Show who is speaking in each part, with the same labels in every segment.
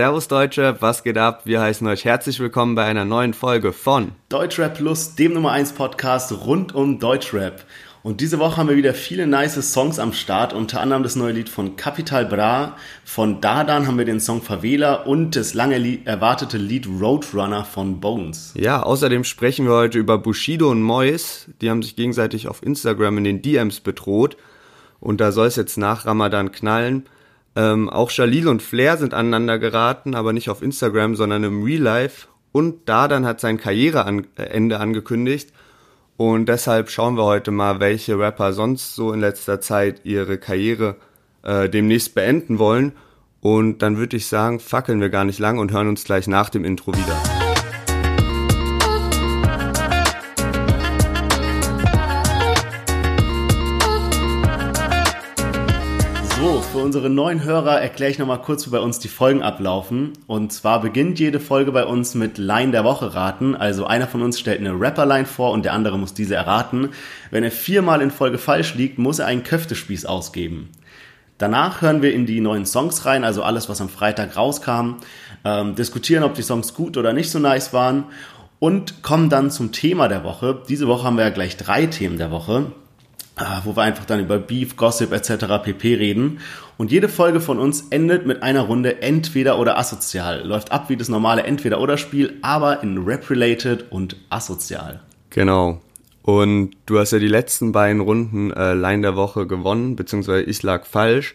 Speaker 1: Servus Deutschrap, was geht ab? Wir heißen euch herzlich willkommen bei einer neuen Folge von
Speaker 2: Deutschrap Plus, dem Nummer 1 Podcast rund um Deutschrap. Und diese Woche haben wir wieder viele nice Songs am Start, unter anderem das neue Lied von Capital Bra, von Dardan haben wir den Song Favela und das lange Lied, erwartete Lied Roadrunner von Bones.
Speaker 1: Ja, außerdem sprechen wir heute über Bushido und Mois. Die haben sich gegenseitig auf Instagram in den DMs bedroht und da soll es jetzt nach Ramadan knallen. Ähm, auch Jalil und Flair sind aneinander geraten, aber nicht auf Instagram, sondern im Real Life. Und Dardan hat sein Karriereende angekündigt. Und deshalb schauen wir heute mal, welche Rapper sonst so in letzter Zeit ihre Karriere äh, demnächst beenden wollen. Und dann würde ich sagen, fackeln wir gar nicht lang und hören uns gleich nach dem Intro wieder.
Speaker 2: Für unsere neuen Hörer erkläre ich nochmal kurz, wie bei uns die Folgen ablaufen. Und zwar beginnt jede Folge bei uns mit Line der Woche raten. Also einer von uns stellt eine Rapper-Line vor und der andere muss diese erraten. Wenn er viermal in Folge falsch liegt, muss er einen Köftespieß ausgeben. Danach hören wir in die neuen Songs rein, also alles, was am Freitag rauskam, ähm, diskutieren, ob die Songs gut oder nicht so nice waren und kommen dann zum Thema der Woche. Diese Woche haben wir ja gleich drei Themen der Woche. Ah, wo wir einfach dann über Beef, Gossip etc. pp reden. Und jede Folge von uns endet mit einer Runde entweder oder asozial. Läuft ab wie das normale Entweder-oder-Spiel, aber in Rap-related und asozial.
Speaker 1: Genau. Und du hast ja die letzten beiden Runden äh, Line der Woche gewonnen, beziehungsweise ich lag falsch.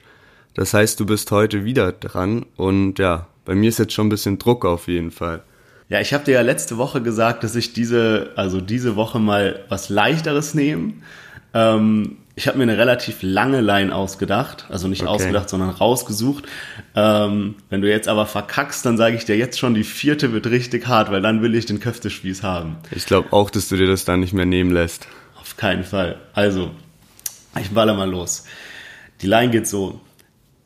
Speaker 1: Das heißt, du bist heute wieder dran und ja, bei mir ist jetzt schon ein bisschen Druck auf jeden Fall.
Speaker 2: Ja, ich habe dir ja letzte Woche gesagt, dass ich diese, also diese Woche mal was leichteres nehme. Ähm, ich habe mir eine relativ lange Line ausgedacht, also nicht okay. ausgedacht, sondern rausgesucht. Ähm, wenn du jetzt aber verkackst, dann sage ich dir jetzt schon, die vierte wird richtig hart, weil dann will ich den Köftespieß haben.
Speaker 1: Ich glaube auch, dass du dir das dann nicht mehr nehmen lässt.
Speaker 2: Auf keinen Fall. Also, ich baller mal los. Die Line geht so.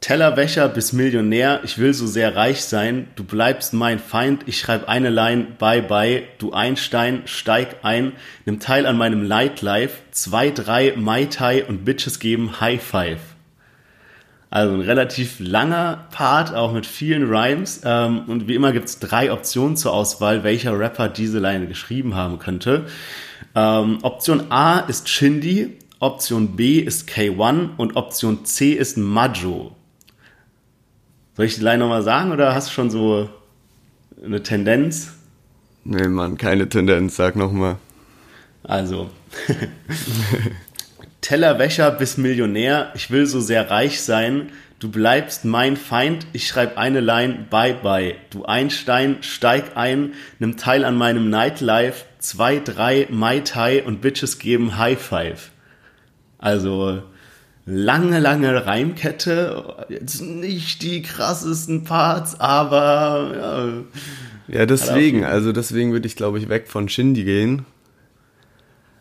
Speaker 2: Tellerwäscher bis Millionär, ich will so sehr reich sein, du bleibst mein Feind, ich schreib eine Line, bye bye, du Einstein, steig ein, nimm teil an meinem Nightlife, zwei, drei, Mai Tai und Bitches geben High Five. Also ein relativ langer Part, auch mit vielen Rhymes. Ähm, und wie immer gibt's drei Optionen zur Auswahl, welcher Rapper diese Line geschrieben haben könnte. Ähm, Option A ist Shindy, Option B ist K1 und Option C ist Majo. Soll ich die Line nochmal sagen oder hast du schon so eine Tendenz?
Speaker 1: Nee, Mann, keine Tendenz, sag nochmal.
Speaker 2: Also, Tellerwäscher bis Millionär, ich will so sehr reich sein, du bleibst mein Feind, ich schreib eine Line, bye bye. Du Einstein, steig ein, nimm teil an meinem Nightlife, zwei, drei, Mai Tai und Bitches geben High Five. Also, lange, lange Reimkette. Jetzt nicht die krassesten Parts, aber
Speaker 1: ja. Ja, deswegen, also deswegen würde ich, glaube ich, weg von Shindy gehen.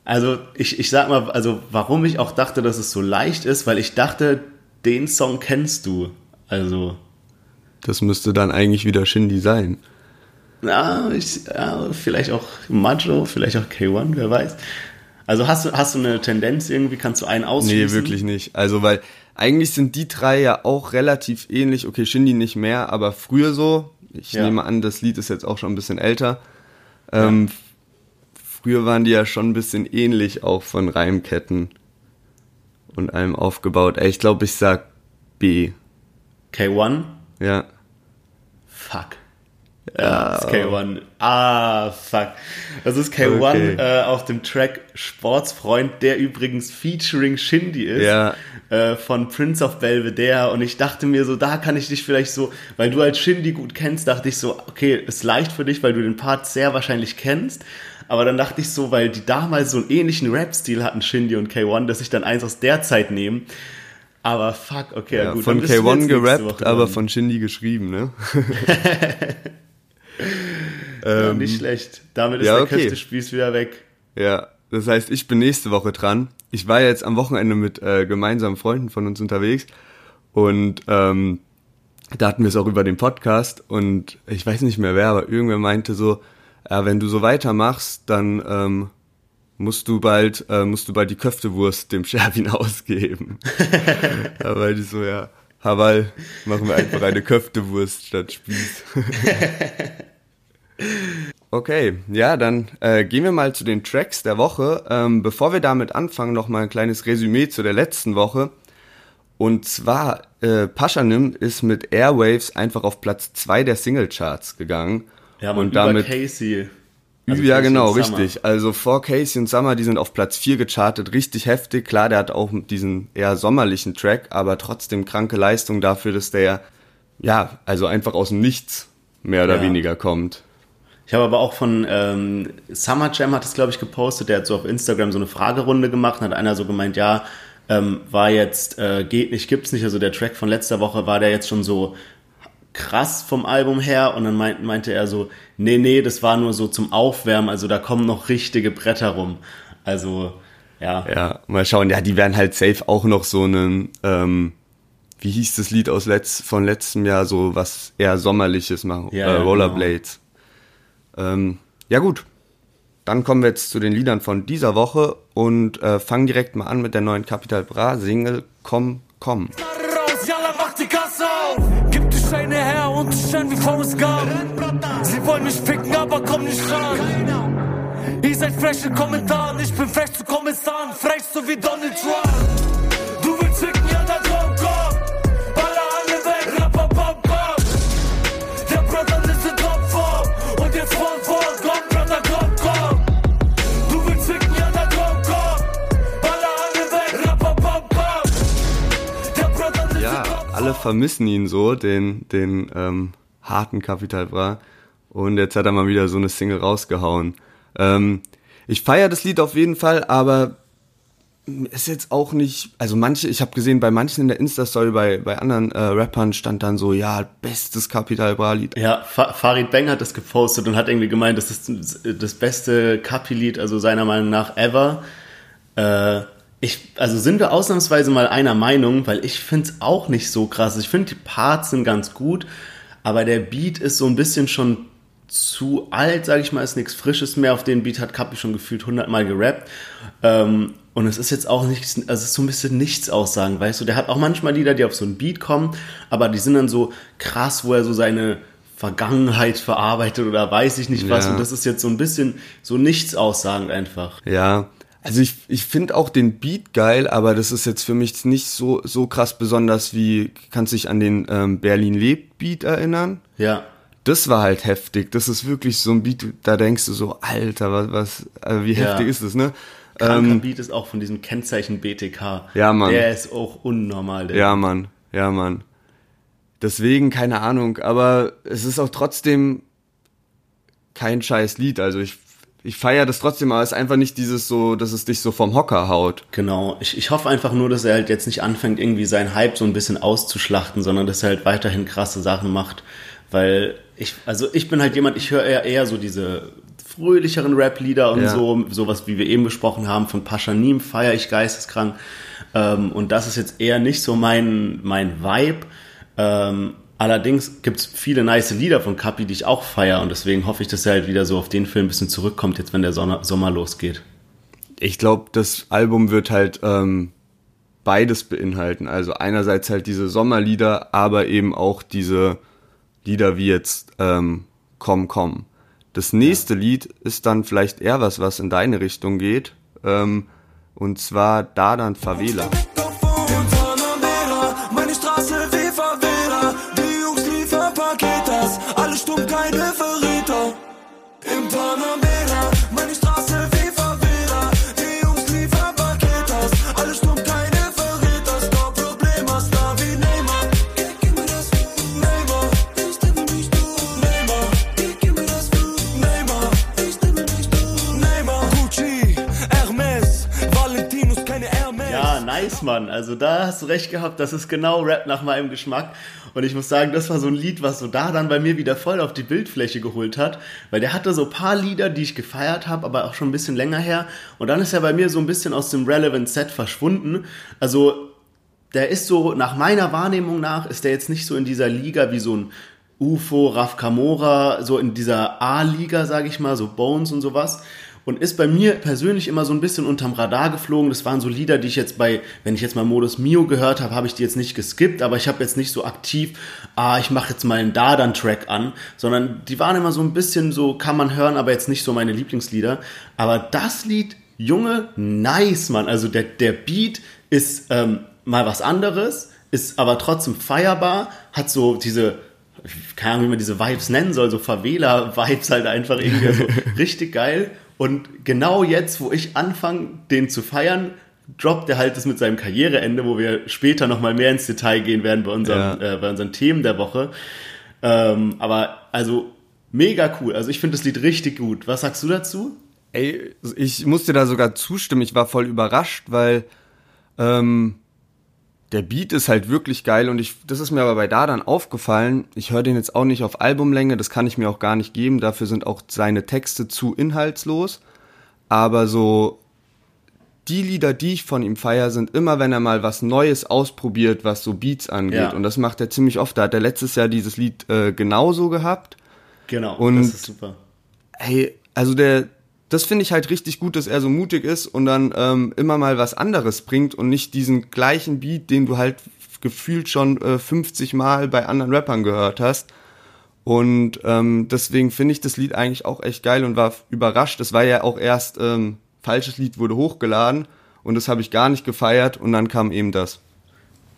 Speaker 2: Also ich, ich sag mal, also warum ich auch dachte, dass es so leicht ist, weil ich dachte, den Song kennst du. Also.
Speaker 1: Das müsste dann eigentlich wieder Shindy sein.
Speaker 2: Ja, ich, ja vielleicht auch Majo, vielleicht auch K1, wer weiß. Also hast du, hast du eine Tendenz irgendwie, kannst du einen ausschließen?
Speaker 1: Nee, wirklich nicht. Also, weil eigentlich sind die drei ja auch relativ ähnlich. Okay, Shindy nicht mehr, aber früher so. Ich ja. nehme an, das Lied ist jetzt auch schon ein bisschen älter. Ähm, ja. Früher waren die ja schon ein bisschen ähnlich auch von Reimketten und allem aufgebaut. Ich glaube, ich sag B.
Speaker 2: K1?
Speaker 1: Ja.
Speaker 2: Fuck. Ja, das ist K1. Ah, fuck. Das ist K1 okay. äh, auf dem Track Sportsfreund, der übrigens featuring Shindy ist.
Speaker 1: Ja.
Speaker 2: Äh, von Prince of Belvedere. Und ich dachte mir so, da kann ich dich vielleicht so, weil du als Shindy gut kennst, dachte ich so, okay, ist leicht für dich, weil du den Part sehr wahrscheinlich kennst. Aber dann dachte ich so, weil die damals so einen ähnlichen Rap-Stil hatten, Shindy und K1, dass ich dann eins aus der Zeit nehme. Aber fuck, okay, ja, gut.
Speaker 1: Von K1 gerappt, aber von Shindy geschrieben, ne?
Speaker 2: ja, nicht ähm, schlecht. Damit ist ja, der okay. Köftespieß wieder weg.
Speaker 1: Ja, das heißt, ich bin nächste Woche dran. Ich war jetzt am Wochenende mit äh, gemeinsamen Freunden von uns unterwegs und ähm, da hatten wir es auch über den Podcast und ich weiß nicht mehr wer, aber irgendwer meinte so, ja, wenn du so weitermachst, dann ähm, musst du bald, äh, musst du bald die Köftewurst dem Scherwin ausgeben. aber die so, ja, Haval, machen wir einfach eine Köftewurst statt Spieß. okay, ja, dann äh, gehen wir mal zu den Tracks der Woche. Ähm, bevor wir damit anfangen, noch mal ein kleines Resümee zu der letzten Woche. Und zwar, äh, Paschanim ist mit Airwaves einfach auf Platz 2 der Singlecharts gegangen.
Speaker 2: Ja,
Speaker 1: und damit
Speaker 2: Casey.
Speaker 1: Also ja, Casey genau, richtig. Also vor Casey und Summer, die sind auf Platz 4 gechartet, richtig heftig. Klar, der hat auch diesen eher sommerlichen Track, aber trotzdem kranke Leistung dafür, dass der ja, also einfach aus dem Nichts mehr oder ja. weniger kommt.
Speaker 2: Ich habe aber auch von ähm, Summer Jam hat es, glaube ich, gepostet, der hat so auf Instagram so eine Fragerunde gemacht, hat einer so gemeint, ja, ähm, war jetzt, äh, geht nicht, gibt's nicht. Also der Track von letzter Woche war der jetzt schon so krass vom Album her und dann meint, meinte er so, nee, nee, das war nur so zum Aufwärmen, also da kommen noch richtige Bretter rum. Also, ja.
Speaker 1: Ja, mal schauen, ja, die werden halt safe auch noch so einen, ähm, wie hieß das Lied aus letzt, von letztem Jahr, so was eher Sommerliches machen, ja, äh, Rollerblades. Genau. Ähm, ja gut, dann kommen wir jetzt zu den Liedern von dieser Woche und äh, fangen direkt mal an mit der neuen Capital Bra Single Komm, komm. Ihr seid fresh in Kommentaren, ich bin fresh zu Kommissaren, frech so wie Donald Trump. Alle vermissen ihn so, den, den ähm, harten Capital Bra. Und jetzt hat er mal wieder so eine Single rausgehauen. Ähm, ich feiere das Lied auf jeden Fall, aber ist jetzt auch nicht, also manche, ich habe gesehen, bei manchen in der Insta-Story, bei, bei anderen äh, Rappern stand dann so, ja, bestes Capital Bra-Lied.
Speaker 2: Ja, Fa Farid Bang hat das gepostet und hat irgendwie gemeint, das ist das beste Capi-Lied, also seiner Meinung nach ever. Äh, ich, also sind wir ausnahmsweise mal einer Meinung, weil ich finde es auch nicht so krass. Ich finde, die Parts sind ganz gut, aber der Beat ist so ein bisschen schon zu alt, sage ich mal, ist nichts Frisches mehr. Auf den Beat hat Kapi schon gefühlt hundertmal gerappt. Ähm, und es ist jetzt auch nichts, also es ist so ein bisschen nichts aussagen, weißt du. Der hat auch manchmal Lieder, die auf so einen Beat kommen, aber die sind dann so krass, wo er so seine Vergangenheit verarbeitet oder weiß ich nicht was. Ja. Und das ist jetzt so ein bisschen so nichts aussagend einfach.
Speaker 1: Ja, also ich, ich finde auch den Beat geil, aber das ist jetzt für mich nicht so, so krass besonders wie, kannst du dich an den ähm, Berlin Lebt Beat erinnern?
Speaker 2: Ja
Speaker 1: das war halt heftig. Das ist wirklich so ein Beat, da denkst du so, Alter, was, was also wie heftig ja. ist das, ne?
Speaker 2: Kranker ähm, Beat ist auch von diesem Kennzeichen BTK.
Speaker 1: Ja, Mann.
Speaker 2: Der ist auch unnormal. Der
Speaker 1: ja, Mann. Ja, Mann. Deswegen, keine Ahnung, aber es ist auch trotzdem kein scheiß Lied. Also ich, ich feiere das trotzdem, aber es ist einfach nicht dieses so, dass es dich so vom Hocker haut.
Speaker 2: Genau. Ich, ich hoffe einfach nur, dass er halt jetzt nicht anfängt, irgendwie seinen Hype so ein bisschen auszuschlachten, sondern dass er halt weiterhin krasse Sachen macht. Weil ich, also ich bin halt jemand, ich höre eher, eher so diese fröhlicheren Rap-Lieder und ja. so, sowas wie wir eben besprochen haben, von Paschanim feiere ich geisteskrank. Ähm, und das ist jetzt eher nicht so mein, mein Vibe. Ähm, allerdings gibt's viele nice Lieder von Kapi, die ich auch feiere und deswegen hoffe ich, dass er halt wieder so auf den Film ein bisschen zurückkommt, jetzt wenn der Sommer, Sommer losgeht.
Speaker 1: Ich glaube, das Album wird halt ähm, beides beinhalten. Also einerseits halt diese Sommerlieder, aber eben auch diese Lieder wie jetzt ähm, Komm, komm. Das nächste ja. Lied ist dann vielleicht eher was, was in deine Richtung geht. Ähm, und zwar Da dann Favela. Meine keine Verräter. Im Panamera.
Speaker 2: Mann. Also da hast du recht gehabt, das ist genau Rap nach meinem Geschmack. Und ich muss sagen, das war so ein Lied, was so da dann bei mir wieder voll auf die Bildfläche geholt hat. Weil der hatte so ein paar Lieder, die ich gefeiert habe, aber auch schon ein bisschen länger her. Und dann ist er bei mir so ein bisschen aus dem Relevant Set verschwunden. Also der ist so, nach meiner Wahrnehmung nach, ist der jetzt nicht so in dieser Liga wie so ein UFO, Raf Kamora, so in dieser A-Liga, sage ich mal, so Bones und sowas. Und ist bei mir persönlich immer so ein bisschen unterm Radar geflogen. Das waren so Lieder, die ich jetzt bei, wenn ich jetzt mal Modus Mio gehört habe, habe ich die jetzt nicht geskippt, aber ich habe jetzt nicht so aktiv, ah, ich mache jetzt mal einen Dardan-Track an, sondern die waren immer so ein bisschen so, kann man hören, aber jetzt nicht so meine Lieblingslieder. Aber das Lied, Junge, nice, Mann. Also der, der Beat ist ähm, mal was anderes, ist aber trotzdem feierbar, hat so diese keine Ahnung, wie man diese Vibes nennen soll, so Favela-Vibes halt einfach irgendwie so richtig geil. Und genau jetzt, wo ich anfange, den zu feiern, droppt er halt das mit seinem Karriereende, wo wir später nochmal mehr ins Detail gehen werden bei, unserem, ja. äh, bei unseren Themen der Woche. Ähm, aber also mega cool. Also ich finde das Lied richtig gut. Was sagst du dazu?
Speaker 1: Ey, ich musste da sogar zustimmen. Ich war voll überrascht, weil ähm, der Beat ist halt wirklich geil und ich, das ist mir aber bei da dann aufgefallen. Ich höre den jetzt auch nicht auf Albumlänge, das kann ich mir auch gar nicht geben. Dafür sind auch seine Texte zu inhaltslos. Aber so die Lieder, die ich von ihm feier, sind immer, wenn er mal was Neues ausprobiert, was so Beats angeht. Ja. Und das macht er ziemlich oft. Da hat er letztes Jahr dieses Lied äh, genauso gehabt.
Speaker 2: Genau,
Speaker 1: und, das ist super. Hey, also der, das finde ich halt richtig gut, dass er so mutig ist und dann ähm, immer mal was anderes bringt und nicht diesen gleichen Beat, den du halt gefühlt schon äh, 50 Mal bei anderen Rappern gehört hast. Und ähm, deswegen finde ich das Lied eigentlich auch echt geil und war überrascht. Es war ja auch erst, ähm, falsches Lied wurde hochgeladen und das habe ich gar nicht gefeiert und dann kam eben das.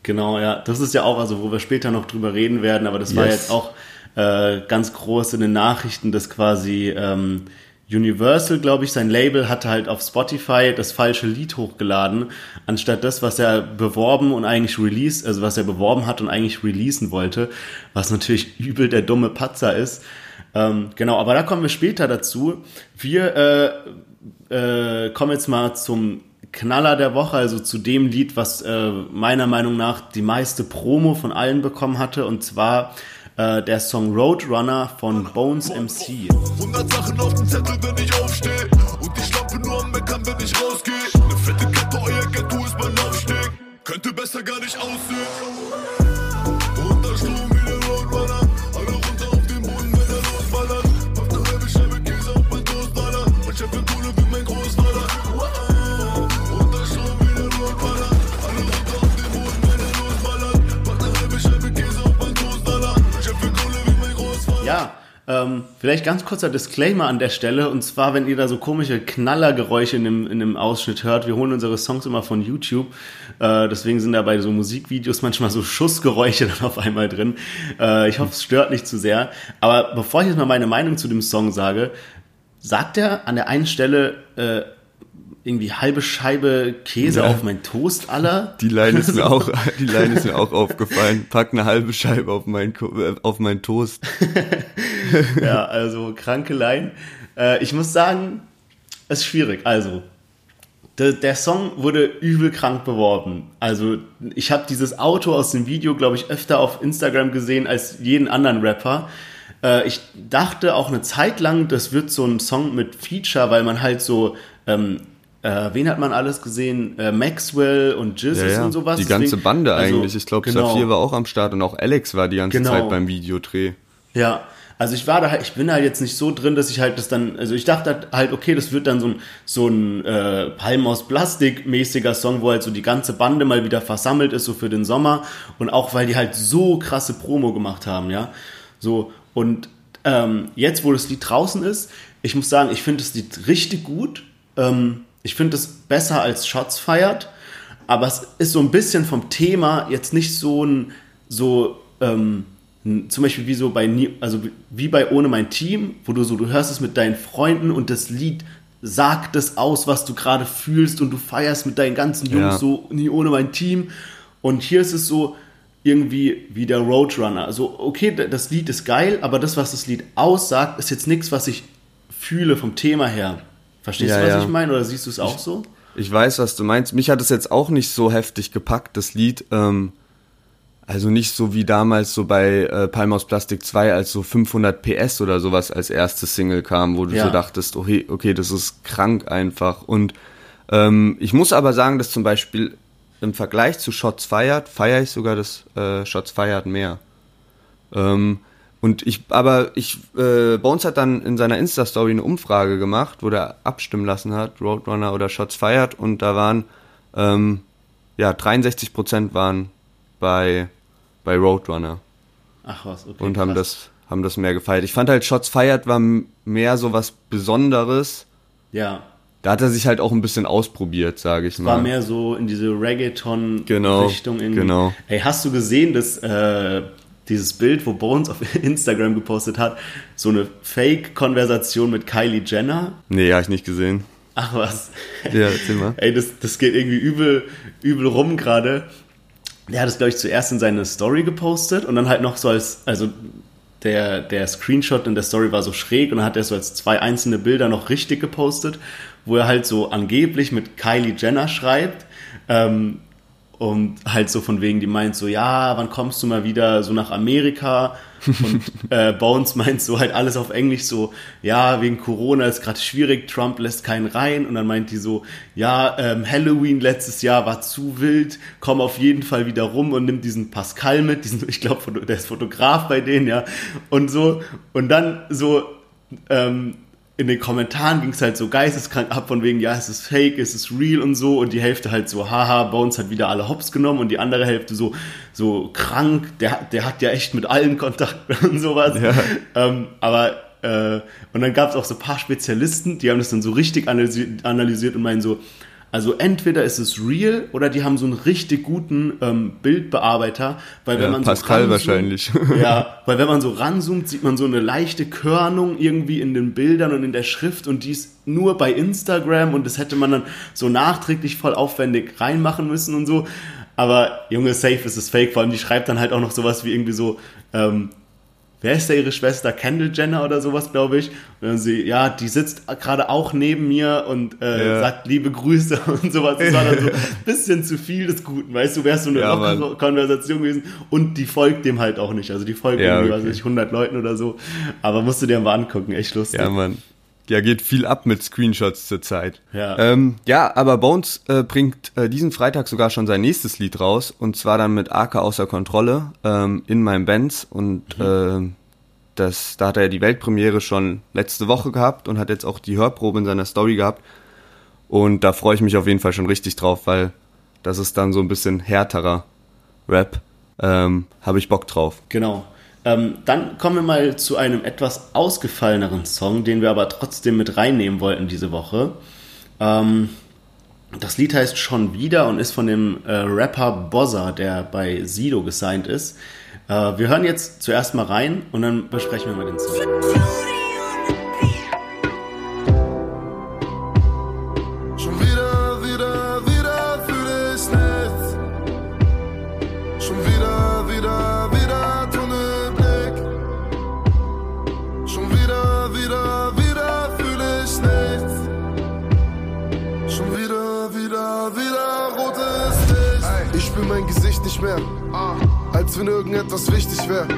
Speaker 2: Genau, ja. Das ist ja auch, also wo wir später noch drüber reden werden, aber das yes. war jetzt auch äh, ganz groß in den Nachrichten, dass quasi ähm, Universal, glaube ich, sein Label hatte halt auf Spotify das falsche Lied hochgeladen, anstatt das, was er beworben und eigentlich release, also was er beworben hat und eigentlich releasen wollte, was natürlich übel der dumme Patzer ist. Ähm, genau, aber da kommen wir später dazu. Wir äh, äh, kommen jetzt mal zum Knaller der Woche, also zu dem Lied, was äh, meiner Meinung nach die meiste Promo von allen bekommen hatte, und zwar äh, der Song Roadrunner von Bones MC. 100 Sachen auf dem Zettel, wenn ich aufstehe. Und die Schlampe nur am Meckern, wenn ich rausgehe. Eine fette Kette, euer Ghetto ist mein Aufstieg. Könnte besser gar nicht aussehen. Ähm, vielleicht ganz kurzer Disclaimer an der Stelle. Und zwar, wenn ihr da so komische Knallergeräusche in dem, in dem Ausschnitt hört. Wir holen unsere Songs immer von YouTube. Äh, deswegen sind da bei so Musikvideos manchmal so Schussgeräusche dann auf einmal drin. Äh, ich hoffe, es stört nicht zu sehr. Aber bevor ich jetzt mal meine Meinung zu dem Song sage, sagt er an der einen Stelle, äh, irgendwie halbe Scheibe Käse ja. auf mein Toast aller.
Speaker 1: Die Line ist mir auch, die Line ist mir auch aufgefallen. Pack eine halbe Scheibe auf mein, äh, auf mein Toast.
Speaker 2: ja, also kranke Line. Äh, ich muss sagen, es ist schwierig. Also, der, der Song wurde übel krank beworben. Also, ich habe dieses Auto aus dem Video, glaube ich, öfter auf Instagram gesehen als jeden anderen Rapper. Äh, ich dachte auch eine Zeit lang, das wird so ein Song mit Feature, weil man halt so ähm, äh, wen hat man alles gesehen? Äh, Maxwell und Jesus ja, ja. und sowas.
Speaker 1: Die ganze Bande also, eigentlich. Ich glaube, genau. Saphir war auch am Start und auch Alex war die ganze genau. Zeit beim Videodreh.
Speaker 2: Ja, also ich war da halt, ich bin halt jetzt nicht so drin, dass ich halt das dann, also ich dachte halt, okay, das wird dann so ein, so ein äh, Palm aus Plastik mäßiger Song, wo halt so die ganze Bande mal wieder versammelt ist, so für den Sommer. Und auch weil die halt so krasse Promo gemacht haben, ja. So, und ähm, jetzt, wo das Lied draußen ist, ich muss sagen, ich finde das Lied richtig gut. Ähm, ich finde es besser als Shots feiert, aber es ist so ein bisschen vom Thema jetzt nicht so ein, so, ähm, zum Beispiel wie so bei, also wie bei Ohne mein Team, wo du so, du hörst es mit deinen Freunden und das Lied sagt es aus, was du gerade fühlst und du feierst mit deinen ganzen Jungs ja. so, nie ohne mein Team. Und hier ist es so irgendwie wie der Roadrunner. Also, okay, das Lied ist geil, aber das, was das Lied aussagt, ist jetzt nichts, was ich fühle vom Thema her. Verstehst ja, du, was ja. ich meine? Oder siehst du es auch so?
Speaker 1: Ich weiß, was du meinst. Mich hat es jetzt auch nicht so heftig gepackt, das Lied. Ähm, also nicht so wie damals so bei äh, Palmaus Plastik 2, als so 500 PS oder sowas als erste Single kam, wo du ja. so dachtest, okay, okay, das ist krank einfach. Und ähm, ich muss aber sagen, dass zum Beispiel im Vergleich zu Shots Fired feiere ich sogar das äh, Shots Fired mehr. Ähm, Und ich, aber ich, äh, Bones hat dann in seiner Insta-Story eine Umfrage gemacht, wo der abstimmen lassen hat, Roadrunner oder Shots Fired, und da waren, ähm, ja, 63 Prozent waren bei, bei Roadrunner.
Speaker 2: Ach was, okay.
Speaker 1: Und haben das, haben das mehr gefeiert. Ich fand halt Shots Fired war mehr so was Besonderes.
Speaker 2: Ja.
Speaker 1: Da hat er sich halt auch ein bisschen ausprobiert, sage ich mal.
Speaker 2: War mehr so in diese Reggaeton-Richtung.
Speaker 1: Genau, genau.
Speaker 2: Hey, hast du gesehen, dass äh, dieses Bild, wo Bones auf Instagram gepostet hat, so eine Fake-Konversation mit Kylie Jenner?
Speaker 1: Nee, habe ich nicht gesehen.
Speaker 2: Ach was.
Speaker 1: Ja, erzähl mal.
Speaker 2: Ey, das, das geht irgendwie übel, übel rum gerade. Der hat es, glaube ich, zuerst in seine Story gepostet und dann halt noch so als, also der, der Screenshot in der Story war so schräg und dann hat er so als zwei einzelne Bilder noch richtig gepostet, wo er halt so angeblich mit Kylie Jenner schreibt. Ähm, und halt so von wegen, die meint so, ja, wann kommst du mal wieder so nach Amerika? Und äh, Bones meint so halt alles auf Englisch so, ja, wegen Corona ist gerade schwierig, Trump lässt keinen rein. Und dann meint die so, ja, ähm, Halloween letztes Jahr war zu wild, komm auf jeden Fall wieder rum und nimm diesen Pascal mit, diesen, ich glaube, der ist Fotograf bei denen, ja. Und so, und dann so, ähm, in den Kommentaren ging es halt so geisteskrank ab von wegen, ja, es ist fake, es ist real und so und die Hälfte halt so, haha, Bones hat wieder alle Hops genommen und die andere Hälfte so, so krank, der, der hat ja echt mit allen Kontakt und sowas. Ja. Ähm, aber äh, und dann gab es auch so ein paar Spezialisten, die haben das dann so richtig analysiert, analysiert und meinen so, also entweder ist es real oder die haben so einen richtig guten ähm, Bildbearbeiter, weil wenn ja, man
Speaker 1: Pascal so wahrscheinlich.
Speaker 2: ja, weil wenn man so ranzoomt, sieht man so eine leichte Körnung irgendwie in den Bildern und in der Schrift und die ist nur bei Instagram und das hätte man dann so nachträglich voll aufwendig reinmachen müssen und so. Aber Junge, safe ist es fake. Vor allem die schreibt dann halt auch noch sowas wie irgendwie so, ähm, wer ist da ihre Schwester? Kendall Jenner oder sowas, glaube ich. Und dann sie, ja, die sitzt gerade auch neben mir und äh, ja. sagt liebe Grüße und sowas. Das war dann so ein bisschen zu viel des Guten, weißt du, wärst so eine ja, lockere. Konversation gewesen und die folgt dem halt auch nicht. Also die folgt ja, irgendwie, okay. weiß ich, 100 Leuten oder so. Aber musst du dir mal angucken, echt lustig.
Speaker 1: Ja, Mann. Ja, geht viel ab mit Screenshots zurzeit.
Speaker 2: Ja.
Speaker 1: Ähm, ja, aber Bones äh, bringt äh, diesen Freitag sogar schon sein nächstes Lied raus und zwar dann mit Arke außer Kontrolle ähm, in meinem Benz und mhm. äh, das, da hat er die Weltpremiere schon letzte Woche gehabt und hat jetzt auch die Hörprobe in seiner Story gehabt und da freue ich mich auf jeden Fall schon richtig drauf, weil das ist dann so ein bisschen härterer Rap. Ähm, Habe ich Bock drauf.
Speaker 2: Genau. Ähm, dann kommen wir mal zu einem etwas ausgefalleneren Song, den wir aber trotzdem mit reinnehmen wollten diese Woche. Ähm, das Lied heißt Schon wieder und ist von dem äh, Rapper Bozza, der bei Sido gesigned ist. Äh, wir hören jetzt zuerst mal rein und dann besprechen wir mal den Song.
Speaker 3: Wenn irgendetwas wichtig wäre.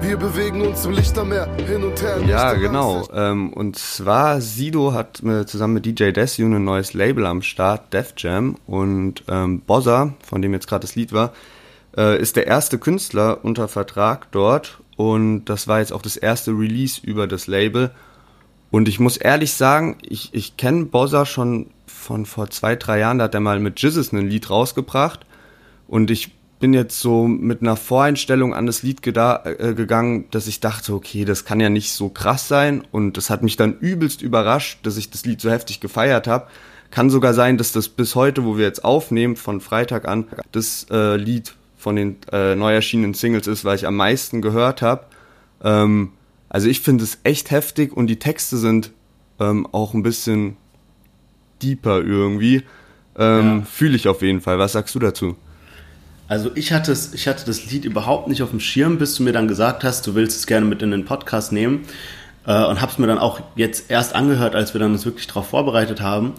Speaker 3: Wir bewegen uns im Lichtermeer hin und her.
Speaker 1: Ja, genau. Ähm, und zwar Sido hat äh, zusammen mit DJ Desu ein neues Label am Start, Def Jam. Und ähm, Bozza, von dem jetzt gerade das Lied war, äh, ist der erste Künstler unter Vertrag dort. Und das war jetzt auch das erste Release über das Label. Und ich muss ehrlich sagen, ich, ich kenne Bozza schon von vor zwei, drei Jahren. Da hat er mal mit Jizzes ein Lied rausgebracht. Und ich bin jetzt so mit einer Voreinstellung an das Lied äh, gegangen, dass ich dachte, okay, das kann ja nicht so krass sein. Und das hat mich dann übelst überrascht, dass ich das Lied so heftig gefeiert habe. Kann sogar sein, dass das bis heute, wo wir jetzt aufnehmen, von Freitag an, das äh, Lied von den äh, neu erschienenen Singles ist, weil ich am meisten gehört habe. Ähm, also ich finde es echt heftig und die Texte sind ähm, auch ein bisschen deeper irgendwie. Ähm, ja. Fühle ich auf jeden Fall. Was sagst du dazu?
Speaker 2: Also ich hatte, es, ich hatte das Lied überhaupt nicht auf dem Schirm, bis du mir dann gesagt hast, du willst es gerne mit in den Podcast nehmen. Äh, und habe es mir dann auch jetzt erst angehört, als wir dann uns wirklich darauf vorbereitet haben.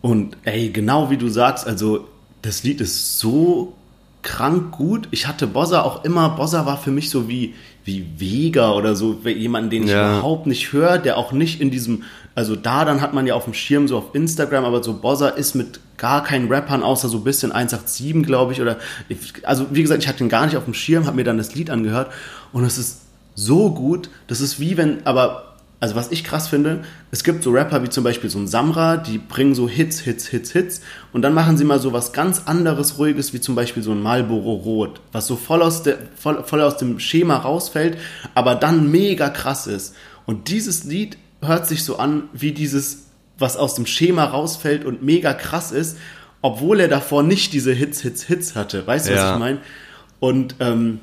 Speaker 2: Und ey, genau wie du sagst, also das Lied ist so krank gut. Ich hatte Bossa auch immer, Bossa war für mich so wie, wie Vega oder so, jemand, den ich ja. überhaupt nicht höre, der auch nicht in diesem, also da dann hat man ja auf dem Schirm so auf Instagram, aber so Bossa ist mit gar keinen Rappern, außer so ein bisschen 187, glaube ich, oder, also wie gesagt, ich hatte ihn gar nicht auf dem Schirm, habe mir dann das Lied angehört und es ist so gut. Das ist wie wenn, aber also was ich krass finde, es gibt so Rapper wie zum Beispiel so ein Samra, die bringen so Hits, Hits, Hits, Hits und dann machen sie mal so was ganz anderes, ruhiges, wie zum Beispiel so ein Marlboro Rot, was so voll aus, der, voll, voll aus dem Schema rausfällt, aber dann mega krass ist. Und dieses Lied hört sich so an wie dieses, was aus dem Schema rausfällt und mega krass ist, obwohl er davor nicht diese Hits, Hits, Hits hatte. Weißt du, ja. was ich meine? Und ähm,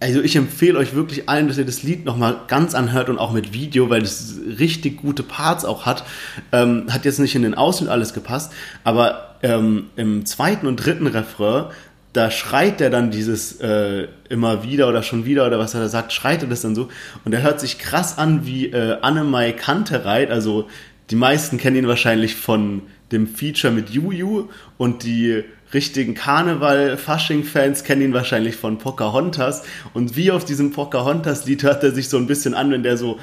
Speaker 2: also ich empfehle euch wirklich allen, dass ihr das Lied nochmal ganz anhört und auch mit Video, weil es richtig gute Parts auch hat. Ähm, hat jetzt nicht in den Ausschnitt alles gepasst, aber ähm, im zweiten und dritten Refrain, da schreit er dann dieses äh, immer wieder oder schon wieder oder was er da sagt, schreit er das dann so. Und er hört sich krass an wie äh, Annemai Kantereit, also die meisten kennen ihn wahrscheinlich von dem Feature mit Juju und die richtigen Karneval-Fasching-Fans kennen ihn wahrscheinlich von Pocahontas. Und wie auf diesem Pocahontas-Lied hört er sich so ein bisschen an, wenn der so,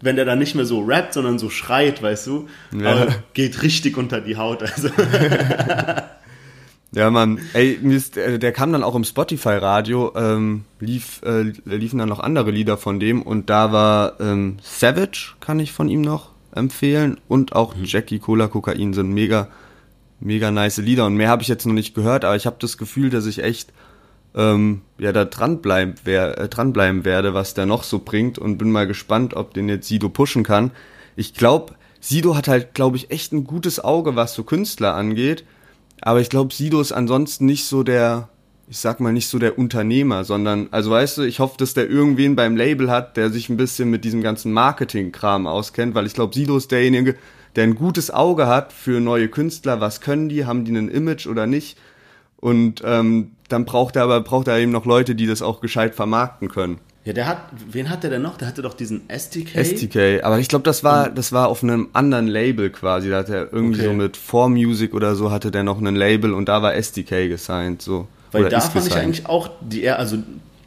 Speaker 2: wenn der dann nicht mehr so rappt, sondern so schreit, weißt du? Ja. Geht richtig unter die Haut. Also.
Speaker 1: Ja, man, ey, äh, der kam dann auch im Spotify-Radio, ähm, lief, äh, liefen dann noch andere Lieder von dem und da war ähm, Savage, kann ich von ihm noch empfehlen, und auch mhm. Jackie Cola Kokain sind mega mega nice Lieder und mehr habe ich jetzt noch nicht gehört, aber ich habe das Gefühl, dass ich echt ähm, ja da dranbleiben, wer, äh, dranbleiben werde, was der noch so bringt und bin mal gespannt, ob den jetzt Sido pushen kann. Ich glaube, Sido hat halt, glaube ich, echt ein gutes Auge, was so Künstler angeht, aber ich glaube, Sido ist ansonsten nicht so der, ich sag mal nicht so der Unternehmer, sondern, also weißt du, ich hoffe, dass der irgendwen beim Label hat, der sich ein bisschen mit diesem ganzen Marketing-Kram auskennt, weil ich glaube, Sido ist derjenige, der ein gutes Auge hat für neue Künstler, was können die, haben die ein Image oder nicht. Und ähm, dann braucht er aber braucht er eben noch Leute, die das auch gescheit vermarkten können.
Speaker 2: Ja, der hat, wen hat der denn noch? Der hatte doch diesen STK.
Speaker 1: STK, aber ich glaube, das war, das war auf einem anderen Label quasi. Da hat er irgendwie okay. so mit 4Music oder so hatte der noch ein Label und da war STK gesigned, so.
Speaker 2: Weil da fand gesigned. ich eigentlich auch die, also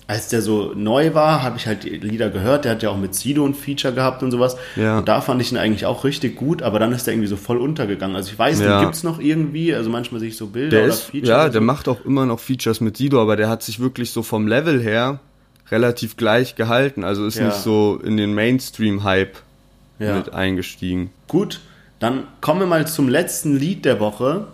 Speaker 2: als der so neu war, habe ich halt die Lieder gehört. Der hat ja auch mit Sido ein Feature gehabt und sowas. Ja. Und da fand ich ihn eigentlich auch richtig gut, aber dann ist der irgendwie so voll untergegangen. Also ich weiß, ja. den es noch irgendwie. Also manchmal sehe ich so Bilder
Speaker 1: der oder ist, Features. Ja, der so. macht auch immer noch Features mit Sido, aber der hat sich wirklich so vom Level her relativ gleich gehalten. Also ist ja. nicht so in den Mainstream-Hype mit eingestiegen.
Speaker 2: Gut, dann kommen wir mal zum letzten Lied der Woche.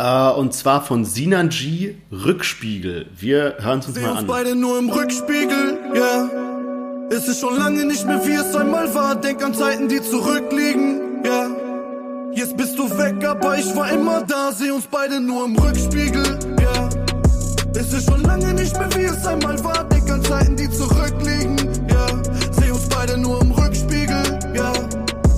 Speaker 2: Uh, und zwar von Sinan G Rückspiegel. Wir hören es uns Seh mal uns an.
Speaker 4: beide nur im Rückspiegel, ja. Yeah. Es ist schon lange nicht mehr wie es einmal war. Denk an Zeiten, die zurückliegen, ja. Yeah. Jetzt bist du weg, aber ich war immer da. Seh uns beide nur im Rückspiegel, ja. Yeah. Es ist schon lange nicht mehr wie es einmal war. Zeiten, die zurückliegen, ja. Seh uns beide nur im Rückspiegel, ja.